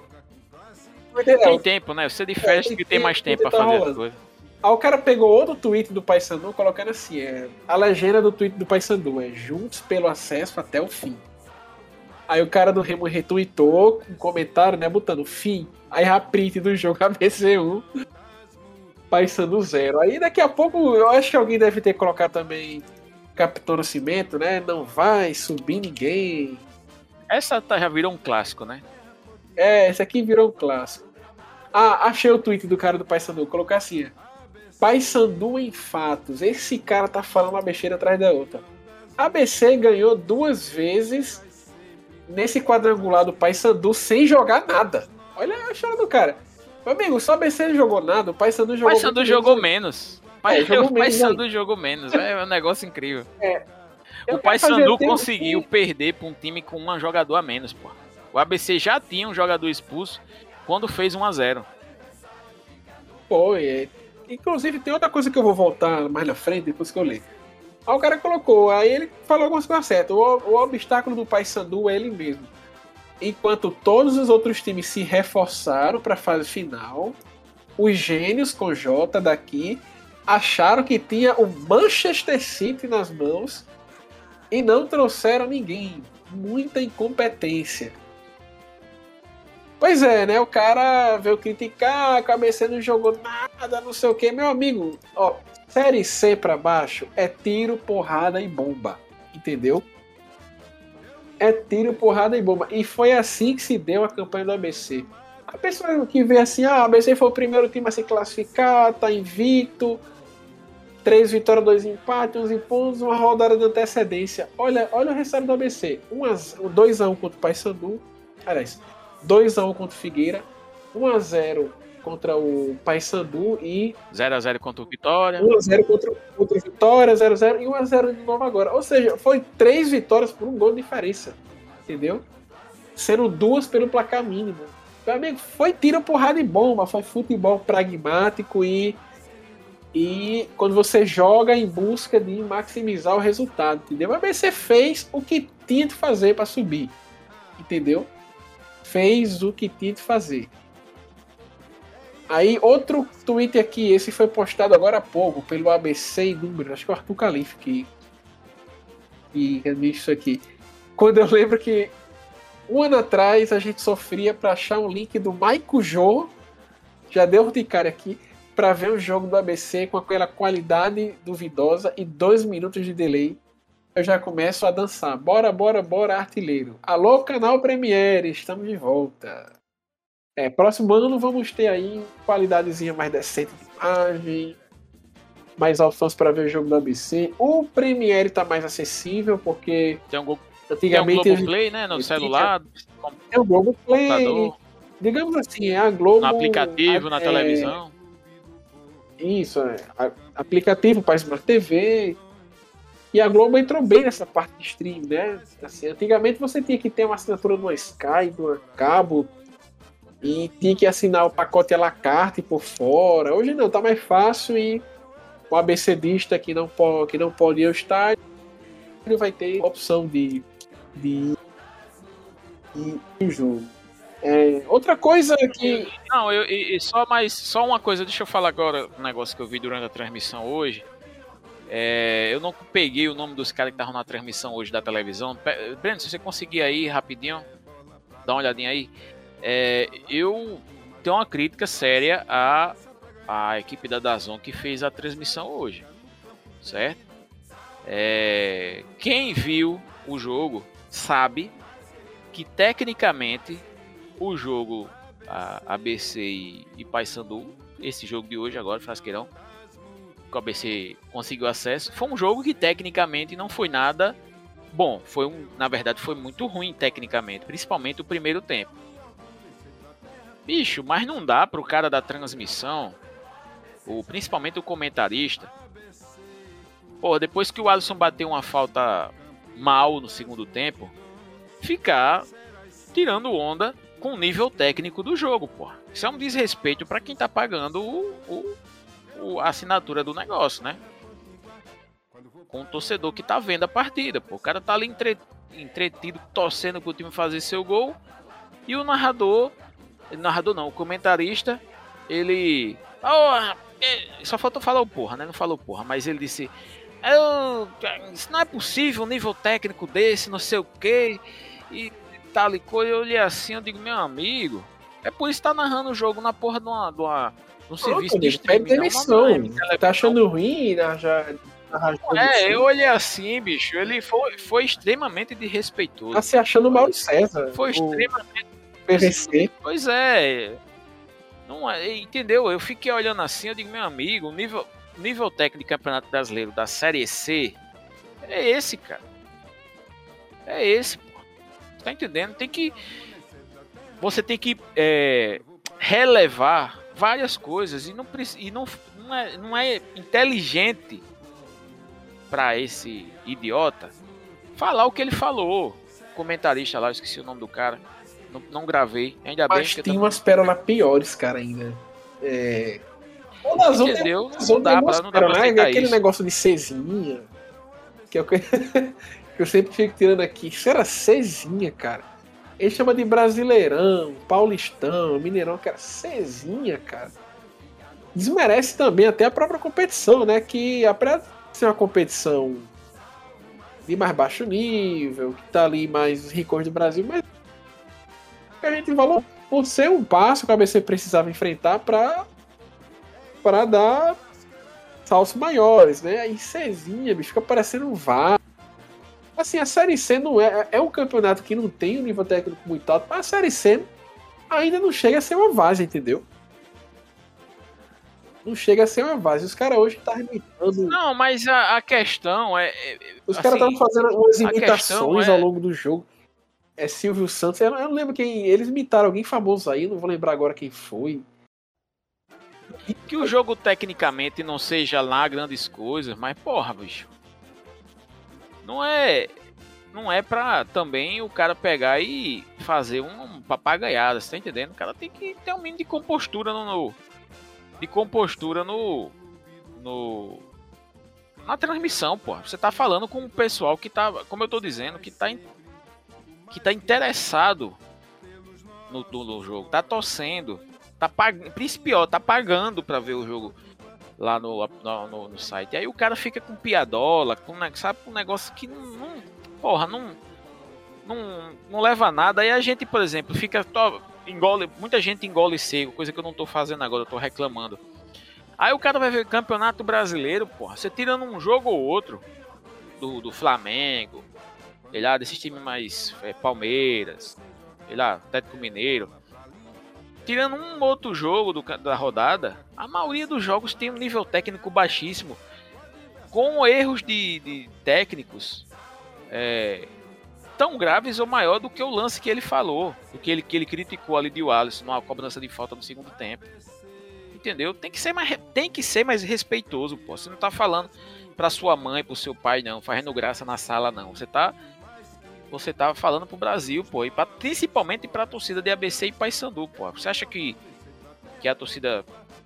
Tem tempo, né? Você de festa que tem mais tempo pra tá fazer as rolando. coisas. Aí o cara pegou outro tweet do Paysandu colocando assim: é, a legenda do tweet do Paysandu é juntos pelo acesso até o fim. Aí o cara do Remo retweetou com um comentário, né? Botando fim. Aí a print do jogo ABC1. Paysandu 0. Aí daqui a pouco eu acho que alguém deve ter colocado também Capitão Nascimento, né? Não vai subir ninguém. Essa tá- já virou um clássico, né? É, esse aqui virou um clássico. Ah, achei o tweet do cara do Paysandu. Colocar assim: Paysandu em fatos. Esse cara tá falando uma besteira atrás da outra. ABC ganhou duas vezes nesse quadrangular do Paysandu sem jogar nada. Olha a história do cara. Meu amigo, só o ABC não jogou nada, o Paysandu jogou Pai Sandu muito jogou menos. Pai, É, jogou o Pai menos, Sandu jogou menos. É um negócio incrível. Eu O Pai quero fazer Sandu tempo conseguiu que- perder pra um time com um jogador a menos, pô. O ABC já tinha um jogador expulso quando fez 1 a 0 Foi. é. Inclusive, tem outra coisa que eu vou voltar mais na frente, depois que eu ler. Aí o cara colocou, aí ele falou algumas coisas certas. O, o obstáculo do Paysandu é ele mesmo. Enquanto todos os outros times se reforçaram para a fase final, os gênios com J daqui acharam que tinha o Manchester City nas mãos e não trouxeram ninguém. Muita incompetência. Pois é, né? O cara veio criticar, a cabeça não jogou nada, não sei o que. Meu amigo, ó, série C pra baixo é tiro, porrada e bomba. Entendeu? É tiro, porrada e bomba. E foi assim que se deu a campanha do ABC. A pessoa que vê assim, ah, o ABC foi o primeiro time a se classificar, tá invicto. Três vitórias, dois empates, 11 pontos, uma rodada de antecedência. Olha, olha o resultado do ABC. 2x1 contra o Paysandu. Aliás, 2x1 contra o Figueira, 1x0 contra o Paysandu e 0x0 contra o Vitória. 1x0 contra, contra o Vitória, 0x0 e 1x0 de novo agora. Ou seja, foi três vitórias por um gol de diferença. Entendeu? Sendo duas pelo placar mínimo. Meu amigo, foi tiro, porrada e bomba. Foi futebol pragmático e. E quando você joga em busca de maximizar o resultado, entendeu? Mas você fez o que tinha de fazer para subir, entendeu? Fez o que tinha de fazer. Aí, outro tweet aqui, esse foi postado agora há pouco pelo ABC número, acho que é o Arthur Calife que, que administra isso aqui. quando eu lembro que um ano atrás a gente sofria para achar um link do Maico Jô, já deu de cara aqui, para ver o jogo do ABC com aquela qualidade duvidosa e dois minutos de delay. Eu já começo a dançar. Bora, bora, bora, artilheiro. Alô, canal Premiere, estamos de volta. É, próximo ano vamos ter aí qualidadezinha mais decente de imagem, mais opções para ver o jogo do ABC. O Premiere está mais acessível porque Tem um, Go- antigamente tem um Globoplay, né? No celular, é o Globoplay, computador, digamos assim, é a Globo. no aplicativo, na é, televisão. Isso, é. A- aplicativo para Smart TV. E a Globo entrou bem nessa parte de stream, né? Assim, antigamente você tinha que ter uma assinatura numa Sky, numa cabo, e tinha que assinar o pacote à la carte por fora. Hoje não, tá mais fácil e o ABCdista que não pode, que não pode ir ao vai ter opção de, de, de, jogo. É, outra coisa que. Não, eu, e, e só mais, só uma coisa, deixa eu falar agora um negócio que eu vi durante a transmissão hoje. É, eu não peguei o nome dos caras que estavam na transmissão hoje da televisão. Breno, se você conseguir aí rapidinho, dá uma olhadinha aí. É, eu tenho uma crítica séria à, à equipe da Dazon que fez a transmissão hoje, certo? É, quem viu o jogo sabe que tecnicamente o jogo ABC e, e Paysandu, esse jogo de hoje agora, Frasqueirão, que o ABC conseguiu acesso, foi um jogo que tecnicamente não foi nada bom. Foi um, na verdade, foi muito ruim tecnicamente, principalmente o primeiro tempo. Bicho, mas não dá pro cara da transmissão, o, principalmente o comentarista. Pô, depois que o Alisson bateu uma falta mal no segundo tempo, ficar tirando onda com o nível técnico do jogo, pô. Isso é um desrespeito para quem tá pagando o, o- o- a assinatura do negócio, né? Com o torcedor que tá vendo a partida, pô. O cara tá ali entre- entretido, torcendo pro time fazer seu gol. E o narrador. Narrador não, o comentarista, ele. "Ah, é", só faltou falar o porra, né? Não falou porra, mas ele disse. "Eu- isso não é possível, um nível técnico desse, não sei o que. E tal e coisa, eu olhei assim, eu digo, meu amigo, é por isso que tá narrando o jogo na porra de uma, de uma, de um serviço de Pronto, pede streaming. não demissão. na- na televisão. Tá achando ruim, né? Já, É, eu olhei assim, bicho, ele foi, foi extremamente desrespeitoso. Tá se achando Mauro César. Foi o extremamente. PVC. Pois é. Não é, entendeu? Eu fiquei olhando assim, eu digo, meu amigo, o nível, nível técnico do Campeonato Brasileiro da Série C é esse, cara. É esse, pô. Tá entendendo? Tem que. Você tem que é, relevar várias coisas e não, e não, não, é, não é inteligente para esse idiota falar o que ele falou. O comentarista lá, eu esqueci o nome do cara. Não, não gravei, ainda bem Mas que eu tem também- umas pérolas piores, cara, ainda. É. O outras- Entendeu? as Não dá pra, não dá pra aceitar Aquele isso. negócio de Cezinha. Que é o que, que eu sempre fico tirando aqui. Isso era Cezinha, cara. Ele chama de Brasileirão, Paulistão, Mineirão, que era Cezinha, cara. Desmerece também até a própria competição, né? Que apesar de ser uma competição de mais baixo nível, que tá ali mais os ricos do Brasil, mas a gente falou por ser um passo que o ABC precisava enfrentar para para dar saltos maiores, né? Aí Cezinha, bicho, fica parecendo um VAR. Assim, a Série C não é. É um campeonato que não tem um nível técnico muito alto, mas a Série C ainda não chega a ser uma várzea, entendeu? Não chega a ser uma várzea. Os caras hoje estão imitando. Não, mas a, a questão é. é- Os assim, caras estavam fazendo umas a imitações é- ao longo do jogo. É Silvio Santos. Eu não, eu não lembro quem. Eles imitaram alguém famoso aí, não vou lembrar agora quem foi. que o jogo tecnicamente não seja lá grandes coisas, mas porra, bicho. Não é. Não é pra também o cara pegar e fazer um papagaiada, você tá entendendo? O cara tem que ter um mínimo de compostura no. no- de compostura no. no. Na transmissão, pô. Você tá falando com o pessoal que tá. Como eu tô dizendo, que tá. Que tá interessado no, no- no jogo, tá torcendo tá pagando, pior, tá pagando pra ver o jogo lá no, no, no- site. Aí o cara fica com piadola, com, sabe, com um negócio que não, não- porra, não, não, não leva a nada. Aí a gente, por exemplo, fica. engole, muita gente engole seco, coisa que eu não tô fazendo agora, eu tô reclamando. Aí o cara vai ver campeonato brasileiro, porra. Você tirando um jogo ou outro do, do Flamengo, sei lá, desses times mais é, Palmeiras, sei lá, Atlético Mineiro. Tirando um outro jogo do, da rodada, a maioria dos jogos tem um nível técnico baixíssimo, com erros de, de técnicos é, tão graves ou maior do que o lance que ele falou, do que ele, que ele criticou ali de Wallace numa cobrança de falta no segundo tempo. Entendeu? Tem que ser mais, tem que ser mais respeitoso, pô. Você não tá falando pra sua mãe, pro seu pai, não, fazendo graça na sala, não. Você tá. Você tá falando pro Brasil, pô, e pra, principalmente pra torcida de ABC e Paysandu, pô. Você acha que, que a torcida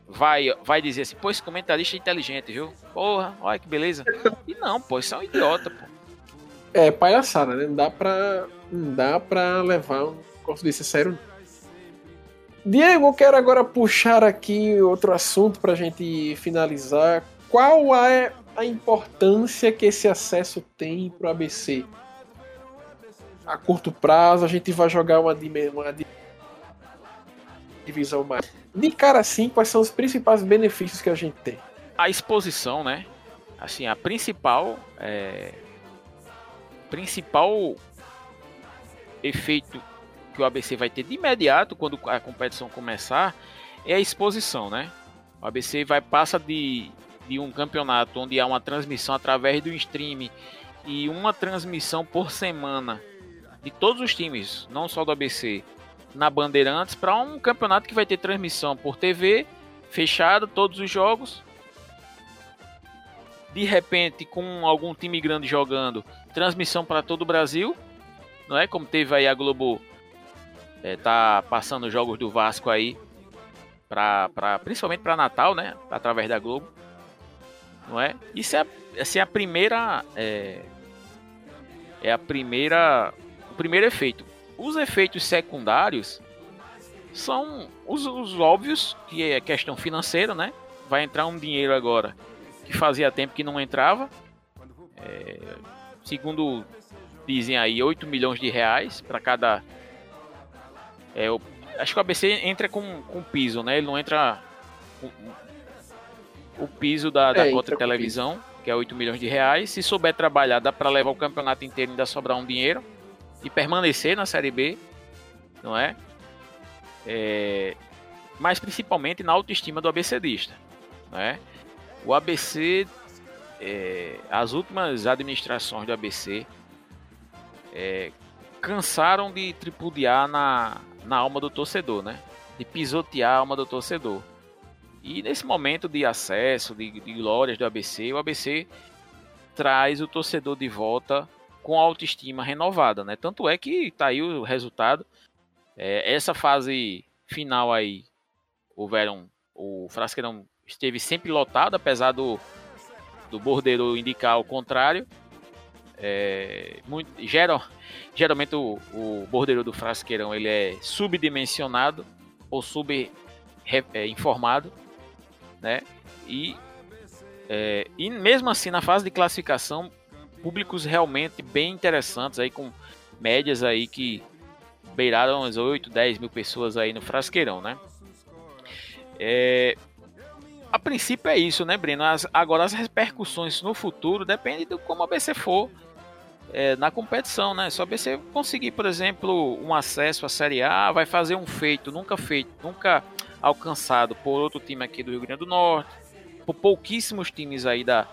vai, vai dizer assim, pô, esse comentarista é inteligente, viu? Porra, olha que beleza. E não, pô, isso é um idiota, pô. É palhaçada, né? Não dá pra, não dá pra levar um negócio desse sério. Diego, eu quero agora puxar aqui outro assunto pra gente finalizar. Qual é a importância que esse acesso tem pro ABC? A curto prazo, a gente vai jogar uma, uma divisão mais. De cara assim, quais são os principais benefícios que a gente tem? A exposição, né? Assim, a principal é... principal efeito que o ABC vai ter de imediato quando a competição começar é a exposição, né? O ABC vai passa de, de um campeonato onde há uma transmissão através do stream e uma transmissão por semana de todos os times, não só do ABC, na Bandeirantes, para um campeonato que vai ter transmissão por TV fechada, todos os jogos. De repente, com algum time grande jogando, transmissão para todo o Brasil, não é? Como teve aí a Globo é, tá passando jogos do Vasco aí, pra, pra, principalmente para Natal, né? Através da Globo. Não é? Isso é assim, a primeira. É, é a primeira. O primeiro efeito. Os efeitos secundários são os, os óbvios, que é questão financeira, né? Vai entrar um dinheiro agora que fazia tempo que não entrava. É, segundo dizem aí, 8 milhões de reais para cada é, eu, acho que o ABC entra com, com piso, né? Ele não entra com, o piso da, da é, cota de televisão, que é 8 milhões de reais. Se souber trabalhar, dá para levar o campeonato inteiro e ainda sobrar um dinheiro e permanecer na Série B, não é? é mas principalmente na autoestima do ABCdista, não é? O ABC, é, as últimas administrações do ABC é, cansaram de tripudiar na, na alma do torcedor, né? De pisotear a alma do torcedor. E nesse momento de acesso, de, de glórias do ABC, o ABC traz o torcedor de volta com autoestima renovada, né? Tanto é que tá aí o resultado. É, essa fase final aí, houveram. O Frasqueirão esteve sempre lotado, apesar do, do bordeiro indicar o contrário. É, muito, geral, geralmente o, o bordeiro do frasqueirão ele é subdimensionado ou subinformado, é, né? E, é, e mesmo assim na fase de classificação públicos realmente bem interessantes aí com médias aí que beiraram as 8, 10 mil pessoas aí no frasqueirão, né? É, a princípio é isso, né, Breno? As, agora as repercussões no futuro dependem de como a BC for é, na competição, né? Só você conseguir, por exemplo, um acesso à Série A, vai fazer um feito nunca feito, nunca alcançado por outro time aqui do Rio Grande do Norte. Por pouquíssimos times aí da,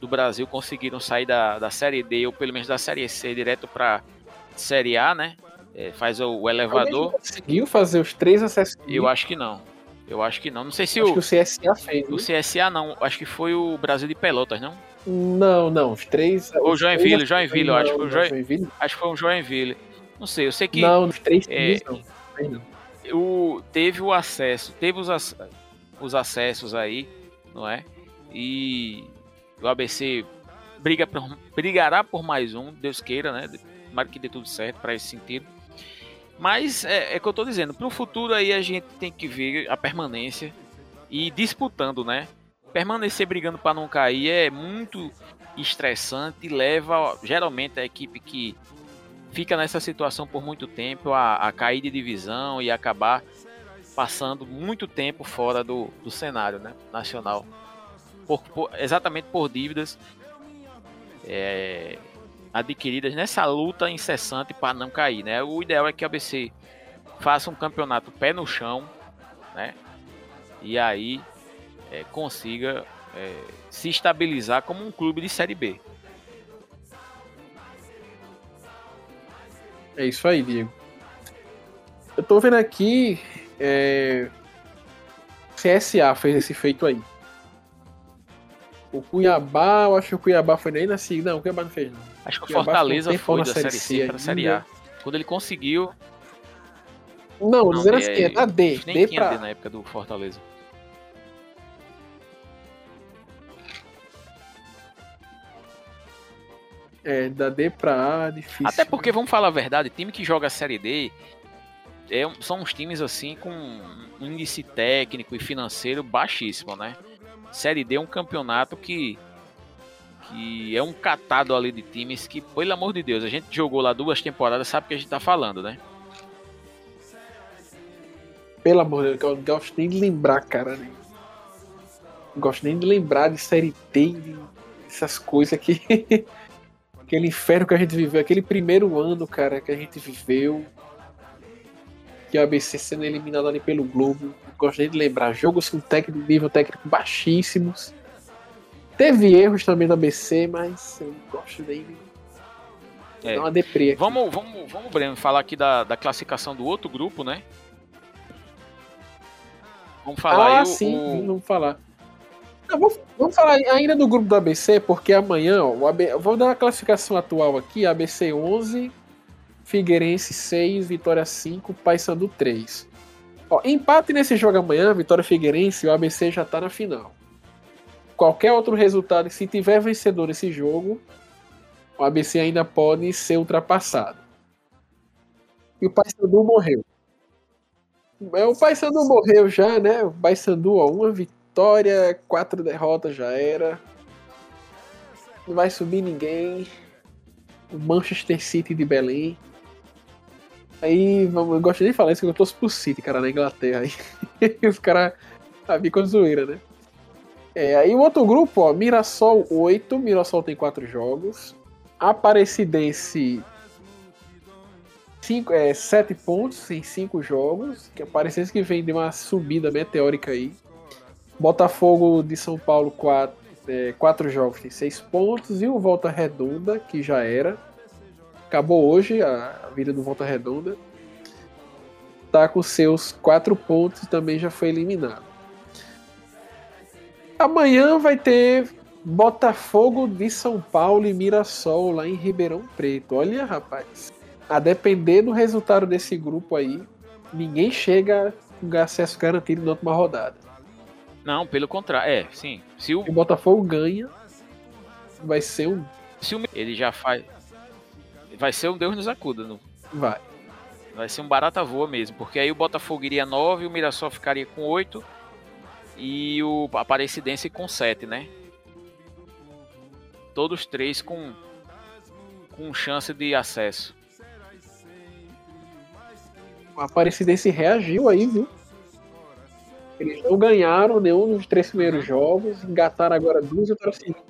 do Brasil conseguiram sair da, da Série D ou pelo menos da Série C direto para Série A, né? É, faz o, o elevador. Conseguiu fazer os três acessos? Eu acho que não. Eu acho que não. Não sei se acho o. o CSA fez. O né? CSA não. Acho que foi o Brasil de Pelotas, não? Não, não, os três. O Joinville, Joinville, eu acho que foi o Joinville. Acho que foi um Joinville. Não sei, eu sei que. Não, os três é, não. O, teve o acesso, teve os, os acessos aí, não é? E o ABC briga por, brigará por mais um, Deus queira, né? Tomara que dê tudo certo para esse sentido. Mas é, é que eu tô dizendo, para o futuro aí a gente tem que ver a permanência e disputando, né? permanecer brigando para não cair é muito estressante e leva geralmente a equipe que fica nessa situação por muito tempo, a, a cair de divisão e acabar passando muito tempo fora do, do cenário né, nacional. Por, por, exatamente por dívidas é, adquiridas nessa luta incessante para não cair. Né? O ideal é que a ABC faça um campeonato pé no chão né? e aí é, consiga é, se estabilizar como um clube de Série B. É isso aí, Diego. Eu tô vendo aqui. É... CSA fez esse feito aí. O Cuiabá, eu acho que o Cuiabá foi nem na segunda. Não, o Cuiabá não fez, não. Acho que o Fortaleza foi da Série C para a Série A. Quando ele conseguiu. Não, não dizendo assim, é da D. Nem D pra... D na época do Fortaleza. É, da D pra A, difícil. Até porque, vamos falar a verdade, time que joga a Série D é, são uns times assim com um índice técnico e financeiro baixíssimo, né? Série D é um campeonato que que é um catado ali de times que, pelo amor de Deus, a gente jogou lá duas temporadas, sabe o que a gente tá falando, né? Pelo amor de Deus, eu não gosto nem de lembrar, cara. Né? Não gosto nem de lembrar de Série D, essas coisas que aquele inferno que a gente viveu, aquele primeiro ano, cara, que a gente viveu, que a ABC sendo eliminado ali pelo Globo, gostaria de lembrar, jogos com técnico, nível técnico baixíssimos. Teve erros também da ABC, mas eu gosto dele. É. Dá uma deprê aqui. Vamos, vamos, vamos, Breno, falar aqui da, da classificação do outro grupo, né? Vamos falar ah, aí sim, o... vamos falar. Não, vamos, vamos, falar ainda do grupo do ABC, porque amanhã, ó, o AB, vou dar a classificação atual aqui: ABC 11, Figueirense 6, Vitória 5, Paysandu 3. Ó, empate nesse jogo amanhã, Vitória Figueirense, o ABC já tá na final. Qualquer outro resultado, se tiver vencedor esse jogo, o ABC ainda pode ser ultrapassado. E o Paysandu morreu. É, o Paysandu morreu já, né? O Paysandu, ó, uma vitória, quatro derrotas já era. Não vai subir ninguém. O Manchester City de Belém. Aí, vamos, eu gosto de falar isso que eu torço pro City, cara, na Inglaterra. Aí, os caras ficam zoeira, né? É, aí o outro grupo, ó, Mirassol 8, Mirassol tem 4 jogos. Aparecidense 5, é, 7 pontos em 5 jogos. Que Aparecidense que vem de uma subida meteórica aí. Botafogo de São Paulo, quatro, é, quatro jogos, tem seis pontos. E o Volta Redonda, que já era. Acabou hoje a, vida do Volta Redonda. Tá com seus quatro pontos e também já foi eliminado. Amanhã vai ter Botafogo de São Paulo e Mirassol lá em Ribeirão Preto. Olha, rapaz. A depender do resultado desse grupo aí, ninguém chega com acesso garantido na última rodada. Não, pelo contrário. É, sim. Se o... o Botafogo ganha, vai ser um. Se o... Ele já faz. Vai ser um Deus nos acuda. Não? Vai. Vai ser um barata voa mesmo. Porque aí o Botafogo iria 9, o Mirassol ficaria com 8 e o Aparecidense com 7, né? Todos três com, com chance de acesso. O Aparecidense reagiu aí, viu? Eles não ganharam nenhum dos três primeiros jogos, engataram agora duas vitórias seguintes.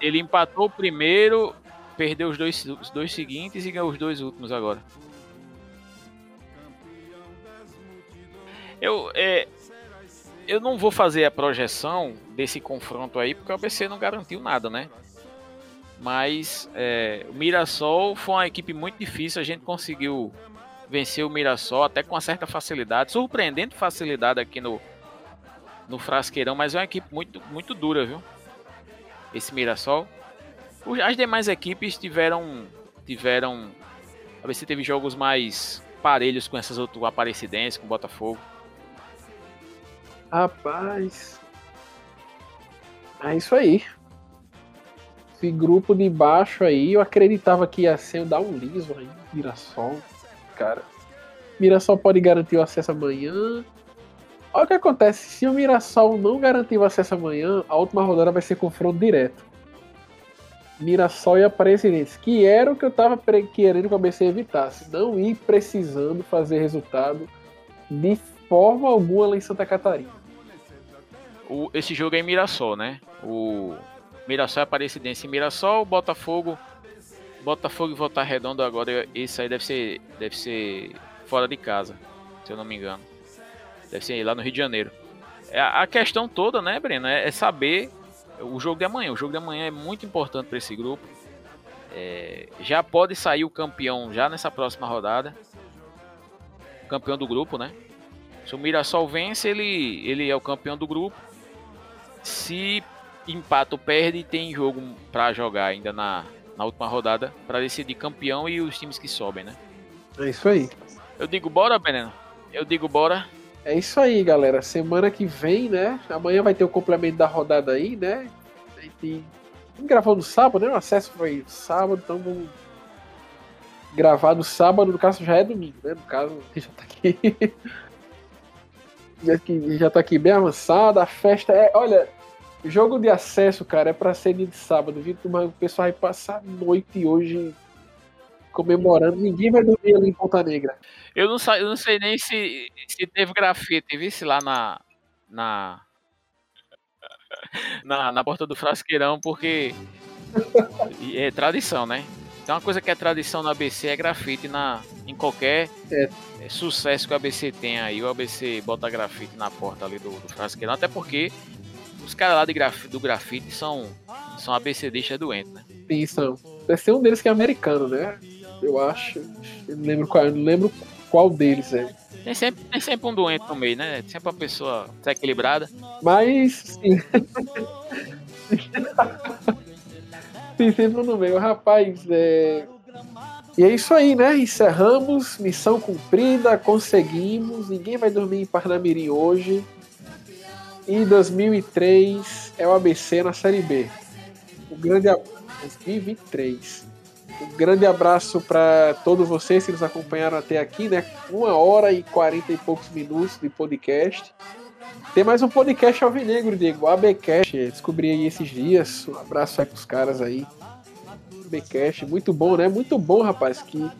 Ele empatou o primeiro, perdeu os dois, os dois seguintes e ganhou os dois últimos agora. Eu, é, eu não vou fazer a projeção desse confronto aí, porque o ABC não garantiu nada, né? Mas é, o Mirassol foi uma equipe muito difícil, a gente conseguiu vencer o Mirassol até com uma certa facilidade, surpreendente facilidade aqui no, no Frasqueirão, mas é uma equipe muito, muito dura, viu? Esse Mirassol. As demais equipes tiveram. tiveram. A se teve jogos mais parelhos com essas outras Aparecidenses, com o Botafogo. Rapaz. É isso aí. Esse grupo de baixo aí, eu acreditava que ia ser dar um liso aí, Mirassol. Cara. Mirassol pode garantir o acesso amanhã. Olha o que acontece, se o Mirassol não garantir o acesso amanhã, a última rodada vai ser confronto direto. Mirassol e Aparecidense, que era o que eu tava querendo que o ABC evitasse. Não ir precisando fazer resultado de forma alguma lá em Santa Catarina. O, esse jogo é em Mirassol, né? O Mirassol é Aparecidense em Mirassol, Botafogo. Botafogo e Volta Redondo agora, esse aí deve ser, deve ser fora de casa, se eu não me engano. Deve ser lá no Rio de Janeiro. É, a questão toda, né, Breno, é, é saber o jogo de amanhã. O jogo de amanhã é muito importante para esse grupo. É, já pode sair o campeão já nessa próxima rodada. O campeão do grupo, né? Se o Mirassol vence, ele, ele é o campeão do grupo. Se empata ou perde, tem jogo para jogar ainda na, na última rodada para decidir campeão e os times que sobem, né? É isso aí. Eu digo bora, Beneno. Eu digo bora. É isso aí, galera. Semana que vem, né? Amanhã vai ter o complemento da rodada aí, né? A gente gravou no sábado, né? O acesso foi sábado, então vamos gravar no sábado, no caso já é domingo, né? No caso, já tá aqui. já tá aqui bem avançada. A festa é. Olha, jogo de acesso, cara, é pra ser de sábado, viu? Mas o pessoal vai passar a noite hoje comemorando. Ninguém vai dormir ali em Ponta Negra. Eu não, eu não sei nem se, se teve grafite, visse lá na, na, na, na porta do frasqueirão, porque é tradição, né? Então, uma coisa que é tradição no ABC é grafite na, em qualquer é. é sucesso que o ABC tem aí. O ABC bota grafite na porta ali do, do frasqueirão, até porque os caras lá de graf, do grafite são, são ABCDistas doentes, né? Sim, são. Deve ser um deles que é americano, né? Eu acho. Eu não lembro qual, não lembro qual deles é. Tem sempre, tem sempre um doente no meio, né? Tem sempre uma pessoa desequilibrada. Mas, sim. tem sempre um no meio. Rapaz, é... E é isso aí, né? Encerramos, missão cumprida, conseguimos. Ninguém vai dormir em Parnamirim hoje. E 2003 é o ABC na Série B. O grande 2023. Um grande abraço para todos vocês que nos acompanharam até aqui, né? Uma hora e quarenta e poucos minutos de podcast. Tem mais um podcast alvinegro, Diego, ABcast. Descobri aí esses dias. Um abraço aí pros caras aí. ABcast, muito bom, né? Muito bom, rapaz, que,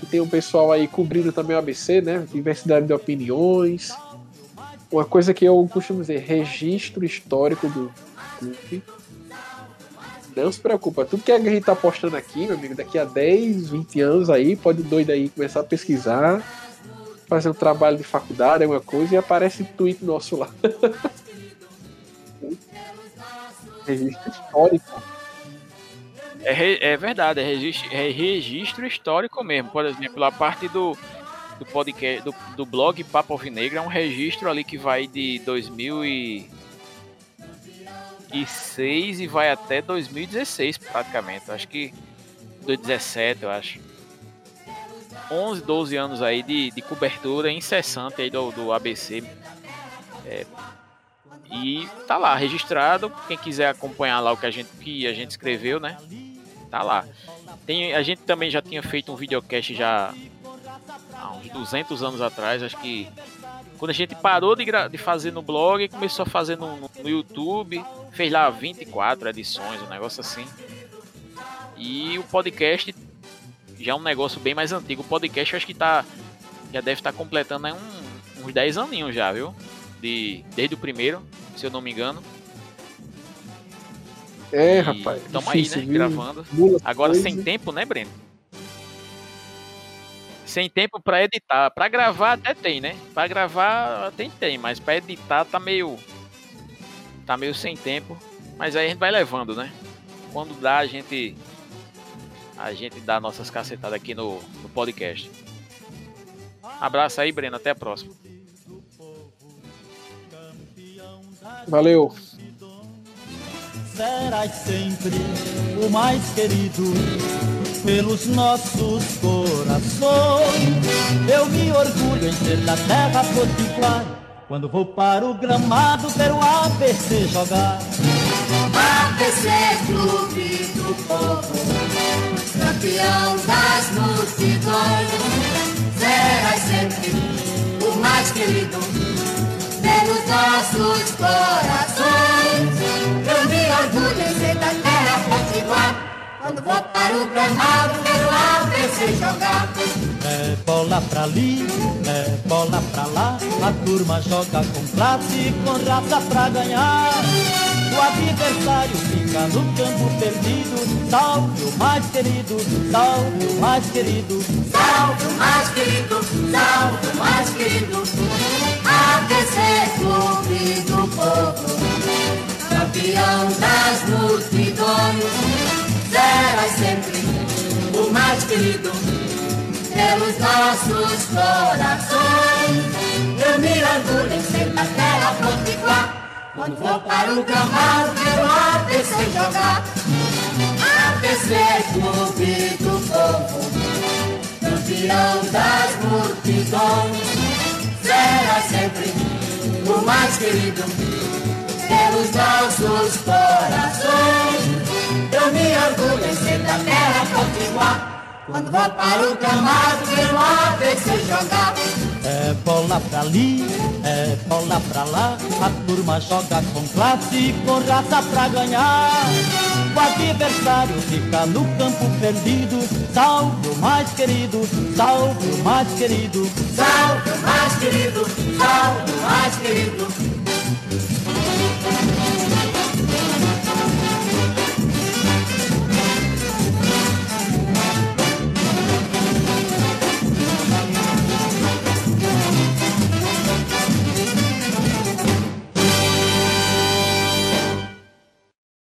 que tem um pessoal aí cobrindo também o ABC, né? Diversidade de opiniões. Uma coisa que eu costumo dizer, registro histórico do clube não se preocupa, tudo que a gente tá postando aqui, meu amigo, daqui a 10, 20 anos aí, pode doido aí começar a pesquisar, fazer um trabalho de faculdade, alguma coisa, e aparece tweet nosso lá. registro histórico. É, é verdade, é registro, é registro histórico mesmo. Por exemplo, a parte do, do podcast, do, do blog Papo Alvinegra é um registro ali que vai de 2000 e 2006 e vai até 2016 praticamente. Acho que 2017, eu acho. 11, 12 anos aí de, de cobertura incessante aí do, do ABC. É, e tá lá, registrado. Quem quiser acompanhar lá o que a gente, que a gente escreveu, né? Tá lá. Tem, a gente também já tinha feito um videocast já há uns 200 anos atrás, acho que quando a gente parou de, de fazer no blog começou a fazer no, no, YouTube, fez lá 24 edições, um negócio assim. E o podcast já é um negócio bem mais antigo. O podcast acho que tá. Já deve estar tá completando um, uns 10 aninhos já, viu? De, desde o primeiro, se eu não me engano. É, e rapaz. Estamos aí, né? Viu? Gravando. Agora coisa. sem tempo, né, Breno? sem tempo para editar. Para gravar até tem, né? Para gravar tem tem, mas para editar tá meio tá meio sem tempo, mas aí a gente vai levando, né? Quando dá a gente a gente dá nossas cacetadas aqui no, no podcast. Abraço aí, Breno, até a próxima. Valeu. Serás sempre o mais querido pelos nossos corações. Eu me orgulho em ser da terra potiguar, quando vou para o gramado ver o ABC jogar. ABC Clube do Povo, campeão das multidões, serás sempre o mais querido pelos nossos corações. Eu me orgulho em ser da terra potiguar Quando vou para o gramado, ver o ABC jogar. É bola pra ali, é bola pra lá. A turma joga com classe e com raça pra ganhar. O adversário fica no campo perdido. Salve o mais querido, salve o mais querido. Salve o mais querido, salve o mais querido. ABC Clube do Povo, campeão das multidões. Será sempre o mais querido pelos nossos corações. Eu me orgulho em ser da terra potiguar. Quando vou para o gramado, ver o ABC jogar. ABC Clube do Povo, campeão das multidões. Será sempre o mais querido pelos nossos corações. Eu me orgulho em ser da terra potiguar. Quando vou para o gramado, ver o ABC jogar. É bola pra ali, é bola pra lá. A turma joga com classe e com raça pra ganhar. O adversário fica no campo perdido. Salve o mais querido, salve o mais querido. Salve o mais querido, salve o mais querido. Thank you.